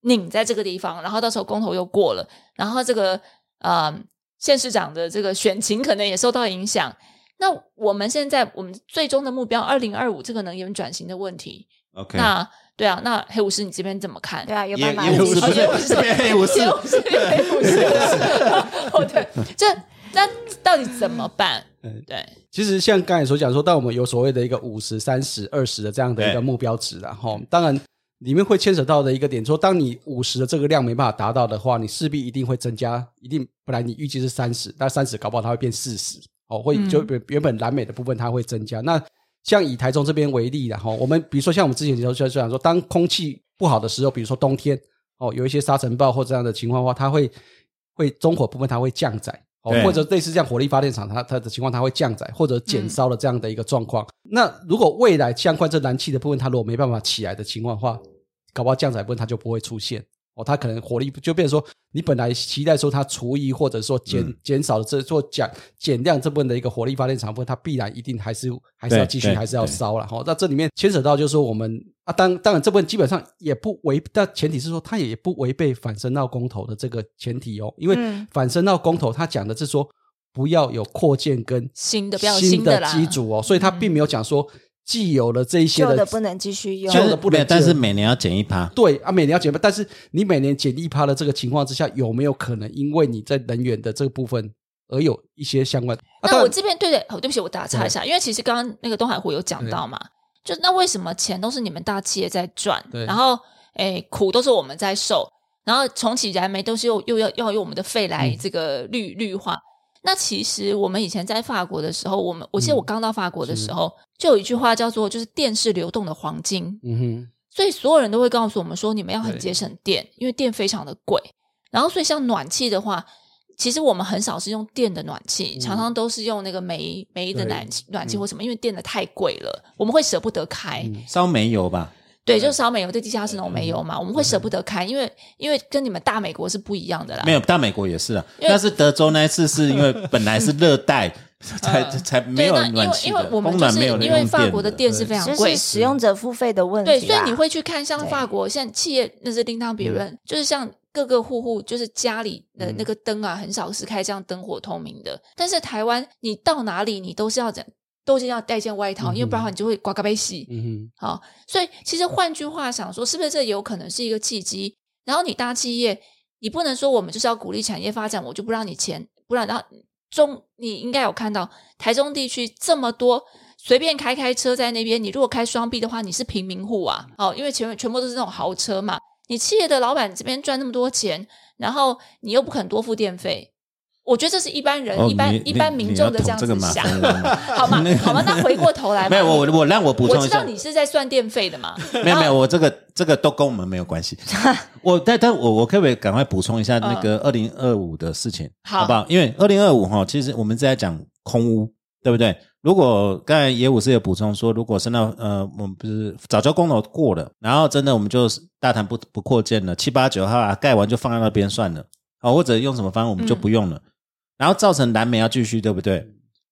拧在这个地方，然后到时候公投又过了，然后这个呃县市长的这个选情可能也受到影响，那我们现在我们最终的目标，二零二五这个能源转型的问题，OK，那对啊，那黑武士你这边怎么看？对啊，有也办法也不是自己哦也不是黑武士也不是黑武士，哦对，这那到底怎么办？嗯对，其实像刚才所讲说，当我们有所谓的一个五十、三十、二十的这样的一对个目标值然后当然里面会牵扯到的一个点，说当你五十的这个量没办法达到的话，你势必一定会增加，一定本来你预计是三十，但三十搞不好它会变四十哦，会嗯就原原本蓝美的部分它会增加。那像以台中这边为例，然后我们比如说像我们之前就就讲说，当空气不好的时候，比如说冬天哦，有一些沙尘暴或这样的情况的话，它会会中火部分它会降载。哦，或者类似这样火力发电厂，它它的情况它会降载或者减烧的这样的一个状况。那如果未来相关这燃气的部分，它如果没办法起来的情况的话，搞不好降载部分它就不会出现。哦，它可能火力就变成说，你本来期待说它除以或者说减、嗯。减少的这做减减量这部分的一个火力发电厂部分，它必然一定还是还是要继续还是要烧了。哦，那这里面牵扯到就是说我们啊，当当然这部分基本上也不违，但前提是说它也不违背反声闹公投的这个前提哦，因为嗯。反声闹公投它讲的是说不要有扩建跟新的不要新新的啦。机组哦，所以它并没有讲说既有了这一些旧的的不能继续用旧的不能但是每年要减一趴。对啊，每年要减一趴，但是你每年减一趴的这个情况之下，有没有可能因为你在能源的这个部分而有一些相关？啊那我这边对对不起，我打岔一下，因为其实刚刚那个东海湖有讲到嘛，就那为什么钱都是你们大企业在赚，然后诶苦都是我们在受，然后重启燃煤都是又又要要用我们的肺来嗯这个绿、绿化。那其实我们以前在法国的时候，我们我记得我刚到法国的时候，就有一句话叫做就是电是流动的黄金，嗯哼，所以所有人都会告诉我们说，你们要很节省电，因为电非常的贵。然后，所以像暖气的话，其实我们很少是用电的暖气，常常都是用那个煤煤的暖气暖气嗯。或什么，因为电的太贵了，我们会舍不得开。嗯。烧煤油吧，对，就烧煤油，对地下室那种煤油嘛，我们会舍不得开，因为因为跟你们大美国是不一样的啦。没有，大美国也是啊。但是德州那一次是因为本来是热带，才才没，有因为暖气的，因为我们供就是因为法国的电是非常贵是，使用者付费的问题。对，所以你会去看像法国，像企业那是另当别论，就是像各个户户，就是家里的那个灯啊，很少是开这样灯火通明的。但是台湾，你到哪里你都是要整，都是要带件外套，因为不然的话你就会刮嘎被洗。嗯哼好，所以其实换句话想说，是不是这有可能是一个契机？然后你大企业，你不能说我们就是要鼓励产业发展，我就不让你钱，不然然后中你应该有看到台中地区这么多。随便开开车在那边，你如果开双臂的话，你是平民户啊，哦，因为全全部都是那种豪车嘛。你企业的老板这边赚那么多钱，然后你又不肯多付电费，我觉得这是一般人、哦一般一般民众的这样子想 好吗？好吗？那回过头来嘛，没有，我我让我补充一下我知道，你是在算电费的嘛？没有没有，我这个这个都跟我们没有关系。我但但我我可不可以赶快补充一下那个二零二五的事情，好好不好？因为二零二五哈，其实我们是在讲空屋，对不对？如果刚才野武是有补充说，如果升到呃，我们不是早教公投过了，然后真的我们就大谈不不扩建了，七八九号啊盖完就放在那边算了，哦，或者用什么方案我们就不用了，然后造成蓝莓要继续，对不对？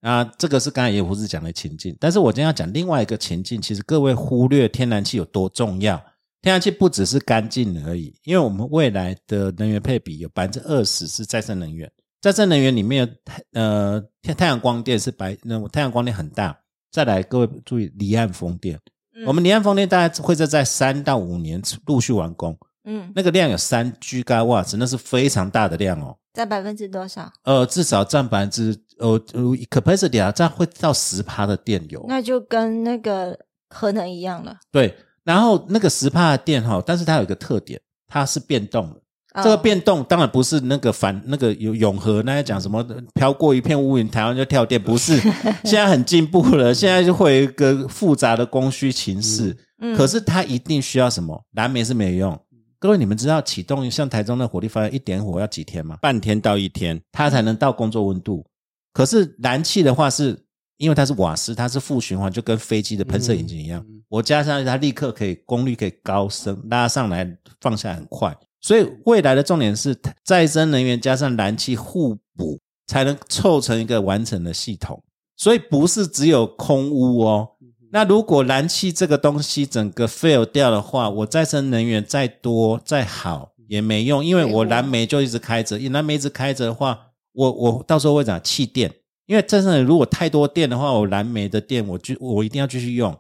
啊，这个是刚才野武是讲的情境，但是我今天要讲另外一个情境，其实各位忽略天然气有多重要。天然气不只是干净而已，因为我们未来的能源配比有百分之二十是再生能源，再生能源里面呃太太阳光电是白，那太阳光电很大。再来，各位注意离岸风电，嗯我们离岸风电大概会在在三到五年陆续完工，嗯，那个量有三 G 瓦瓦那是非常大的量哦。占百分之多少？呃，至少占百分之呃呃 capacity 啊，这样会到十趴的电油。那就跟那个核能一样了。对，然后那个十帕的电哈，但是它有一个特点，它是变动的。哦这个变动当然不是那个反那个有永和那些讲什么飘过一片乌云，台湾就跳电，不是。现在很进步了，现在就会有一个复杂的供需情势。嗯可是它一定需要什么？蓝莓是没有用。各位，你们知道启动像台中的火力发电一点火要几天吗？半天到一天，它才能到工作温度。可是燃气的话是，因为它是瓦斯，它是负循环，就跟飞机的喷射引擎一样。我加上去它立刻可以功率可以高升，拉上来放下来很快。所以未来的重点是再生能源加上燃气互补，才能凑成一个完整的系统。所以不是只有空屋哦。那如果燃气这个东西整个 fail 掉的话，我再生能源再多再好也没用，因为我燃煤就一直开着，燃煤一直开着的话，我我到时候会讲气电，因为再生能源如果太多电的话，我燃煤的电我就我一定要继续用，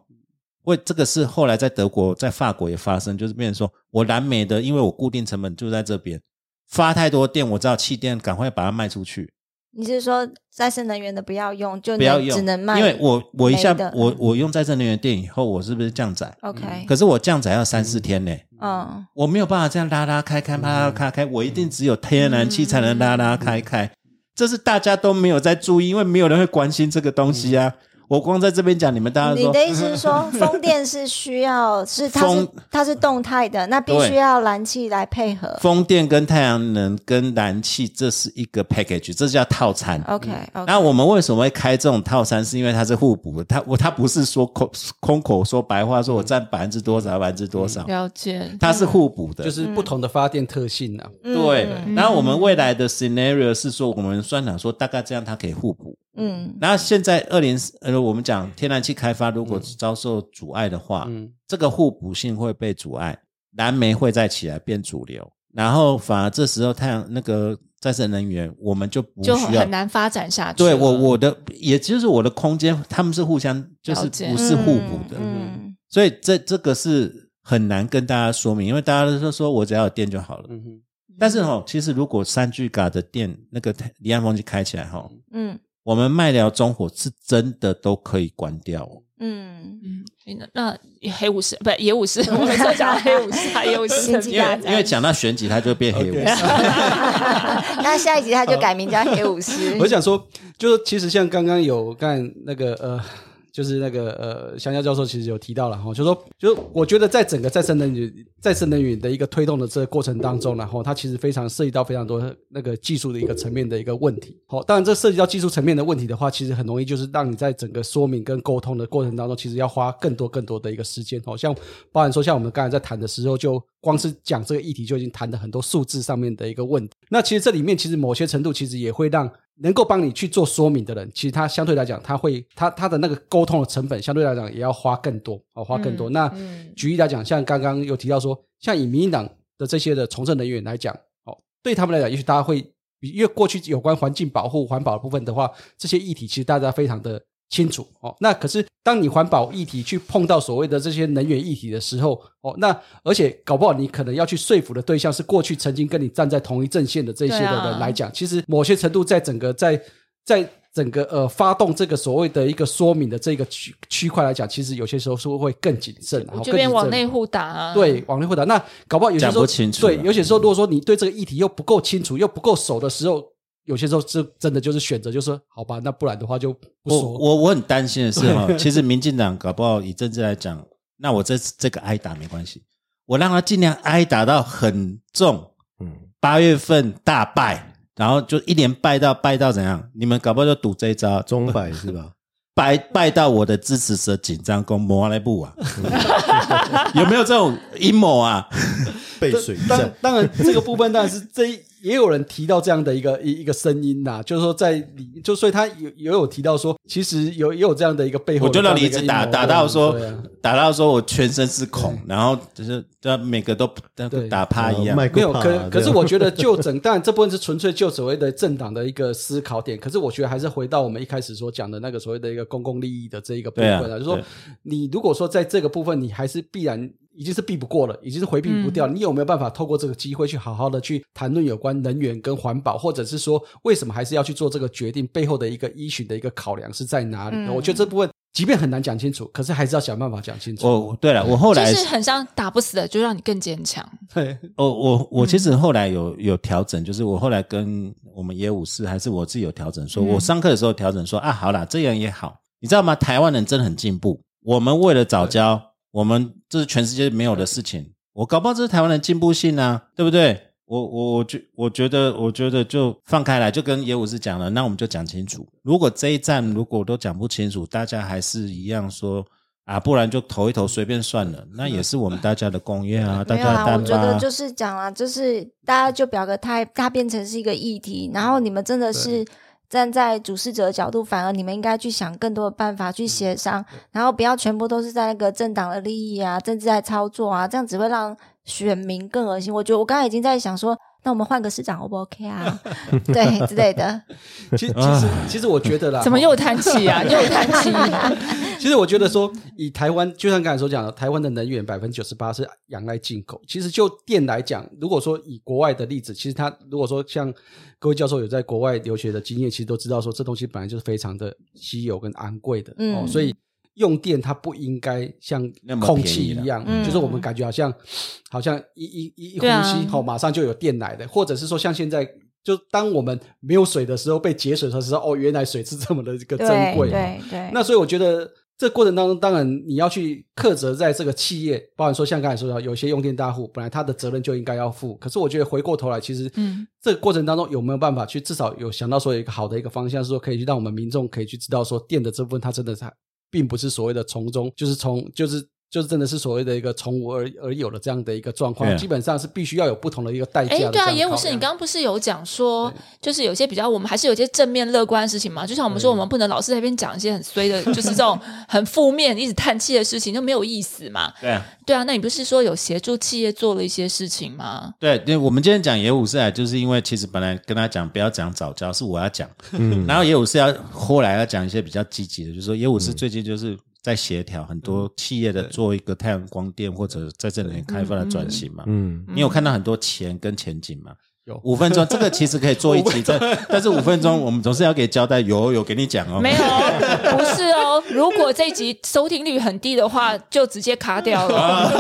为这个是后来在德国、在法国也发生，就是变成说我燃煤的，因为我固定成本就在这边，发太多电，我知道气电赶快把它卖出去，你是说再生能源的不要用，就不要用，只能卖？因为我我一下我我用再生能源电以后，我是不是降载？OK，可是我降载要三四天呢，嗯我没有办法这样拉拉开开、拉拉开开，我一定只有天然气才能拉拉开开。这是大家都没有在注意，因为没有人会关心这个东西啊。我光在这边讲，你们大家说你的意思是说，风电是需要是它是风它是动态的，那必须要燃气来配合。风电跟太阳能跟燃气，这是一个 package，这叫套餐。OK OK，那我们为什么会开这种套餐？是因为它是互补的，它我它不是说空空口说白话，说我占百分之多少，百分之多少，了解，它是互补的。就是不同的发电特性啊。对，然后我们未来的 scenario 是说，我们算想说大概这样它可以互补。嗯。然后现在二零呃，我们讲天然气开发如果遭受阻碍的话，嗯。这个互补性会被阻碍，燃煤会再起来变主流，然后反而这时候太阳那个再生能源我们就不就很。难发展下去了。对我我的也就是我的空间，他们是互相就是不是互补的，嗯所以这这个是很难跟大家说明，因为大家都说说我只要有电就好了。嗯哼，但是哈、其实如果三 G 嘎的电那个离岸风机开起来哈、嗯我们麦寮中火是真的都可以关掉哦。嗯，嗯，那那黑武士不野武士，我们说讲黑武士啊，野武士星际因大战为因为讲到选举，他就变黑武士。那下一集他就改名叫黑武士。我想说，就是其实像刚刚有干那个呃，就是那个呃，香蕉教授其实有提到了哈，就说，就是我觉得在整个再生能源、再生能源的一个推动的这个过程当中，然后它其实非常涉及到非常多那个技术的一个层面的一个问题。好，当然这涉及到技术层面的问题的话，其实很容易就是让你在整个说明跟沟通的过程当中，其实要花更多更多的一个时间。好像包含说，像我们刚才在谈的时候，就光是讲这个议题就已经谈了很多数字上面的一个问题。那其实这里面其实某些程度其实也会让能够帮你去做说明的人，其实他相对来讲，他会他他的那个沟通的成本相对来讲也要花更多哦，花更多。那嗯举例来讲，像刚刚有提到说，像以民进党的这些的从政人员来讲，哦，对他们来讲，也许大家会因为过去有关环境保护、环保的部分的话，这些议题其实大家非常的清楚哦。那可是当你环保议题去碰到所谓的这些能源议题的时候，哦，那而且搞不好你可能要去说服的对象是过去曾经跟你站在同一阵线的这些的人来讲，其实某些程度在整个在在整个呃发动这个所谓的一个说明的这个区区块来讲，其实有些时候是会更谨慎，然后就更谨慎变往内互打啊。对，往内互打。那搞不好有些时候对，有些时候如果说你对这个议题又不够清楚，又不够熟的时候，有些时候是真的就是选择，就是说好吧，那不然的话就不我说。我我很担心的是哈，其实民进党搞不好以政治来讲，那我这这个挨打没关系，我让他尽量挨打到很重，嗯，八月份大败，然后就一连败到败到怎样？你们搞不好就赌这一招，中摆是吧？败败到我的支持者紧张，攻摩来布啊，有没有这种阴谋啊？背水一当战，当然，这个部分当然是这一也有人提到这样的一个一一个声音呐、就是说在里，就所以他有也有提到说，其实有也有这样的一个背后我就让你一直打打到说啊，打到说我全身是孔，然后就是就每个都都对打趴一样。没有，可可是我觉得就整，当然这部分是纯粹就所谓的政党的一个思考点。可是我觉得还是回到我们一开始所讲的那个所谓的一个公共利益的这一个部分对啊就是说你如果说在这个部分你还是必然已经是避不过了，已经是回避不掉，你有没有办法透过这个机会去好好的去谈论有关能源跟环保，或者是说为什么还是要去做这个决定背后的一个依循的一个考量是在哪里我觉得这部分即便很难讲清楚，可是还是要想办法讲清楚。哦对了，我后来就是很像打不死的，就让你更坚强。对，哦我我其实后来有有调整，就是我后来跟我们业务室还是我自己有调整，说我上课的时候调整说啊，好啦，这样也好，你知道吗？台湾人真的很进步，我们为了早教，我们这是全世界没有的事情，我搞不好这是台湾的进步性啊，对不对？我我我觉我觉得我觉得就放开来，就跟野武士讲了，那我们就讲清楚。如果这一站如果都讲不清楚，大家还是一样说啊，不然就投一投随便算了，那也是我们大家的公约啊，大没有啦，家我觉得吧。就是讲啊，就是大家就表个态，它变成是一个议题，然后你们真的是站在主事者的角度，反而你们应该去想更多的办法去协商，然后不要全部都是在那个政党的利益啊、政治在操作啊，这样只会让选民更恶心。我觉得我刚才已经在想说，那我们换个市长 O 不 OK 啊？对之类的。其其实其实我觉得啦，怎么又叹气啊？又叹气？其实我觉得说，以台湾，就像刚才所讲的，台湾的能源百分之九十八是仰赖进口。其实就电来讲，如果说以国外的例子，其实它如果说像各位教授有在国外留学的经验，其实都知道说，这东西本来就是非常的稀有跟昂贵的、嗯哦，嗯所以用电它不应该像空气一样，嗯。就是我们感觉好像好像一一一一呼吸，好、马上就有电来的，或者是说像现在。就当我们没有水的时候，被节水的时候，知道哦，原来水是这么的一个珍对贵。对对，那所以我觉得这过程当中，当然你要去克责在这个企业，包含说像刚才说的，有些用电大户本来他的责任就应该要负，可是我觉得回过头来，其实嗯。这个过程当中有没有办法去至少有想到说有一个好的一个方向，是说可以去让我们民众可以去知道说电的这部分它真的是并不是所谓的从中，就是从就是。就是真的是所谓的一个从无而而有的这样的一个状况基本上是必须要有不同的一个代价哎，对啊，考量。严武士，你刚刚不是有讲说，就是有些比较，我们还是有些正面乐观的事情嘛？就像我们说，我们不能老是在那边讲一些很衰的，就是这种 很负面、一直叹气的事情，就没有意思嘛。对啊，对啊，那你不是说有协助企业做了一些事情吗？对，因为我们今天讲野武士啊，就是因为其实本来跟他讲不要讲早教，是我要讲，嗯然后野武士要后来要讲一些比较积极的，就是说野武士最近就是在协调很多企业的做一个太阳光电或者在这里面开发的转型嘛。嗯，你有看到很多钱跟前景吗？有。五分钟，这个其实可以做一集，但但是五分钟我们总是要给交代，有有给你讲哦，没有。哦，不是哦。如果这一集收听率很低的话，就直接卡掉了。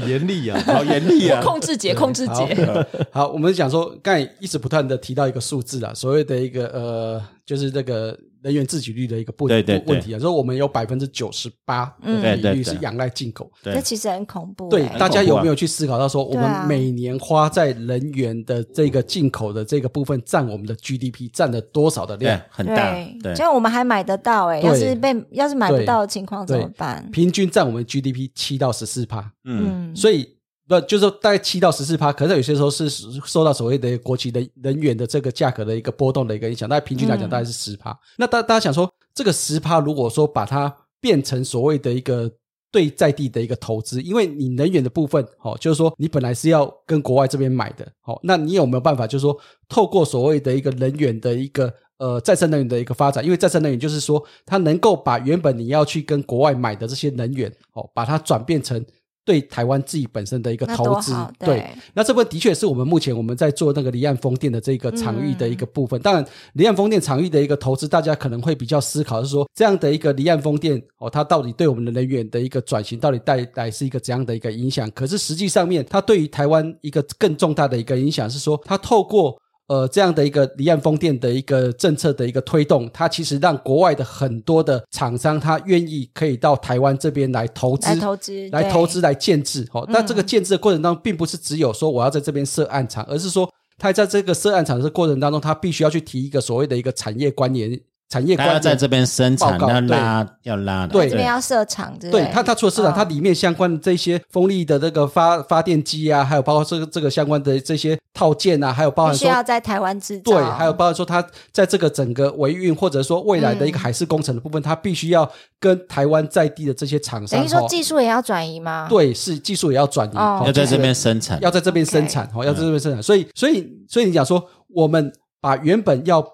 好严厉啊！好严厉啊！控制节，控制节。好，我们讲说，刚才一直不断的提到一个数字啊，所谓的一个呃，就是这个能源自给率的一个不对问题啊，说我们有百分之九十八嗯的比率是仰赖进口。对这其实很恐怖、对，欸。大家有没有去思考到说，我们每年花在能源的这个进口的这个部分，占我们的 GDP 占了多少的量对？，很大，对，对这，样我们还买得到哎、要是被要是买不到的情况怎么对办？平均占我们 GDP 七到十四趴。嗯，嗯，所以不就是说大概七到十四趴，可是有些时候是受到所谓的国企的能源的这个价格的一个波动的一个影响，大概平均来讲嗯大概是十趴。那大大家想说，这个十趴如果说把它变成所谓的一个对在地的一个投资，因为你能源的部分，哦，就是说你本来是要跟国外这边买的，哦，那你有没有办法，就是说透过所谓的一个能源的一个呃再生能源的一个发展，因为再生能源就是说它能够把原本你要去跟国外买的这些能源，哦，把它转变成。对台湾自己本身的一个投资对，那这部分的确是我们目前我们在做那个离岸风电的这个场域的一个部分。当然，离岸风电场域的一个投资，大家可能会比较思考是说，这样的一个离岸风电哦，它到底对我们的能源的一个转型，到底带来是一个怎样的一个影响？可是实际上面，它对于台湾一个更重大的一个影响是说，它透过呃，这样的一个离岸风电的一个政策的一个推动，它其实让国外的很多的厂商，他愿意可以到台湾这边来投资，来投资，来投资来建制。哦，那这个嗯建制的过程当中，并不是只有说我要在这边设案场，而是说他在这个设案场的过程当中，他必须要去提一个所谓的一个产业关联、产业他关联。要在这边生产，要拉要拉的，对。这边要设厂，对对？它，它除了市场，哦。它里面相关的这些风力的这个发发电机啊，还有包括这个这个相关的这些套件啊，还有包含需要在台湾制造，对，还有包括说它在这个整个维运或者说未来的一个嗯海事工程的部分，它必须要跟台湾在地的这些厂商等于说哦技术也要转移吗？，对是技术也要转移，要在这边生产，要在这边生产，哦，要在这边生产，所以，所以，所以你讲说，我们把原本要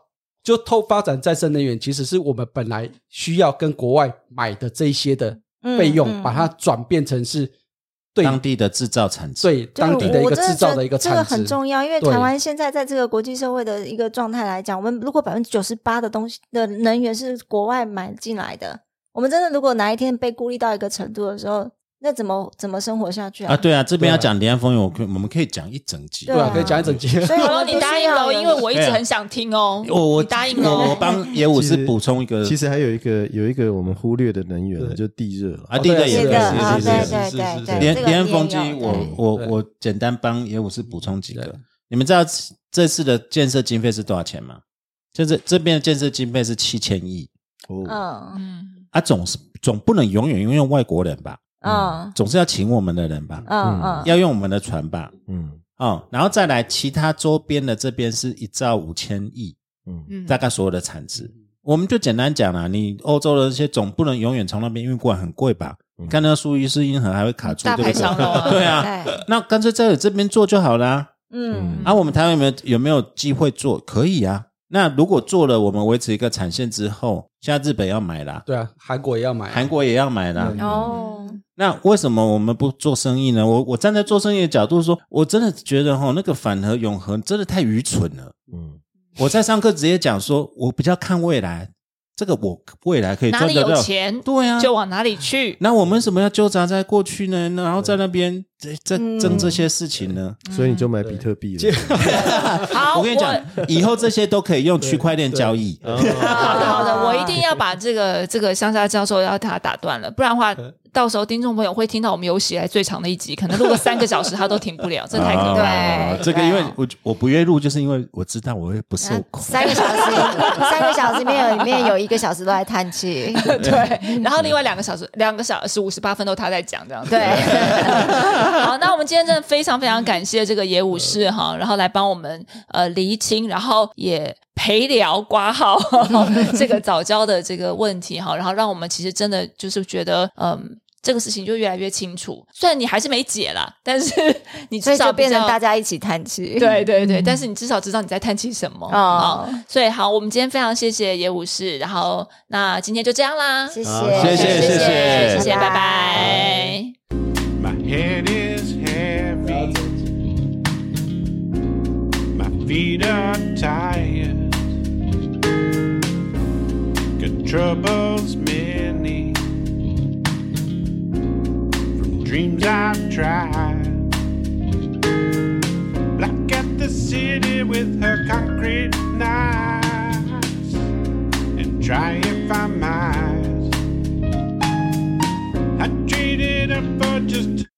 就透发展再生能源，其实是我们本来需要跟国外买的这一些的费用，嗯。嗯把它转变成是对当地的制造产值，对对当地的一个制造的一个觉得这个产值，很重要，因为台湾现在在这个国际社会的一个状态来讲，我们如果百分之九十八的东西的能源是国外买进来的，我们真的如果哪一天被孤立到一个程度的时候，那怎么怎么生活下去啊，啊？对啊，这边要讲离岸风云，我可以我们可以讲一整集。对啊，可以讲一整集。所以我说，你答应了，因为我一直很想听哦。我我答应我我，帮野武士补充一个，其实还有一个有一个我们忽略的能源，对就地热了。啊，地热也可以是是是是对对是是对对，连这个连风机我我我简单帮野武士补充几个。你们知道这次的建设经费是多少钱吗？就是这边的建设经费是七千亿哦，嗯嗯，啊，总是总不能永远用外国人吧？嗯总是要请我们的人吧？嗯嗯，要用我们的船吧？嗯哦，然后再来其他周边的这边是一兆五千亿，嗯嗯大概所有的产值。我们就简单讲啦，你欧洲的这些总不能永远从那边运过来，很贵吧？嗯你看那个苏伊士运河还会卡住，大排对不对？长龙啊，对啊，那干脆在这边做就好啦。嗯啊，我们台湾有没有有没有机会做？可以啊。那如果做了，我们维持一个产线之后，现在日本要买啦，对啊，韩国也要买啊，韩国也要买啦。哦，那为什么我们不做生意呢？我我站在做生意的角度说，我真的觉得哈，那个反和永恒真的太愚蠢了。嗯，我在上课直接讲说，我比较看未来，这个我未来可以哪里赚得到。有钱对啊，就往哪里去。那我们为什么要纠缠在过去呢？然后在那边在在嗯争这些事情呢？所以你就买比特币了。好，我跟你讲，以后这些都可以用区块链交易。哦 好的，好的，我一定要把这个这个乡下教授要他打断了，不然的话，到时候听众朋友会听到我们有史以来最长的一集，可能录个三个小时他都停不了，这太可怕这个因为我我不愿意录，就是因为我知道我会不受控。三个小时，三个小时里面有里面有一个小时都在叹气。对，然后另外两个小时，两个小时五十八分都他在讲这样子。对，好，那我们今天真的非常非常感谢这个野武士哈，然后来帮我们呃厘清，然后也陪聊挂号这个早教的这个问题哈，然后让我们其实真的就是觉得嗯。这个事情就越来越清楚，虽然你还是没解啦，但是 你至少比较变成大家一起叹气。对对对，但是你至少知道你在叹气什么哦哦。所以好，我们今天非常谢谢野武士，然后那今天就这样啦，谢谢，好谢谢谢谢谢谢，拜拜。My head is heavy. My feet are tired. Got troubles many dreams I've tried. Black at the city with her concrete knives and try if I might. I traded her for just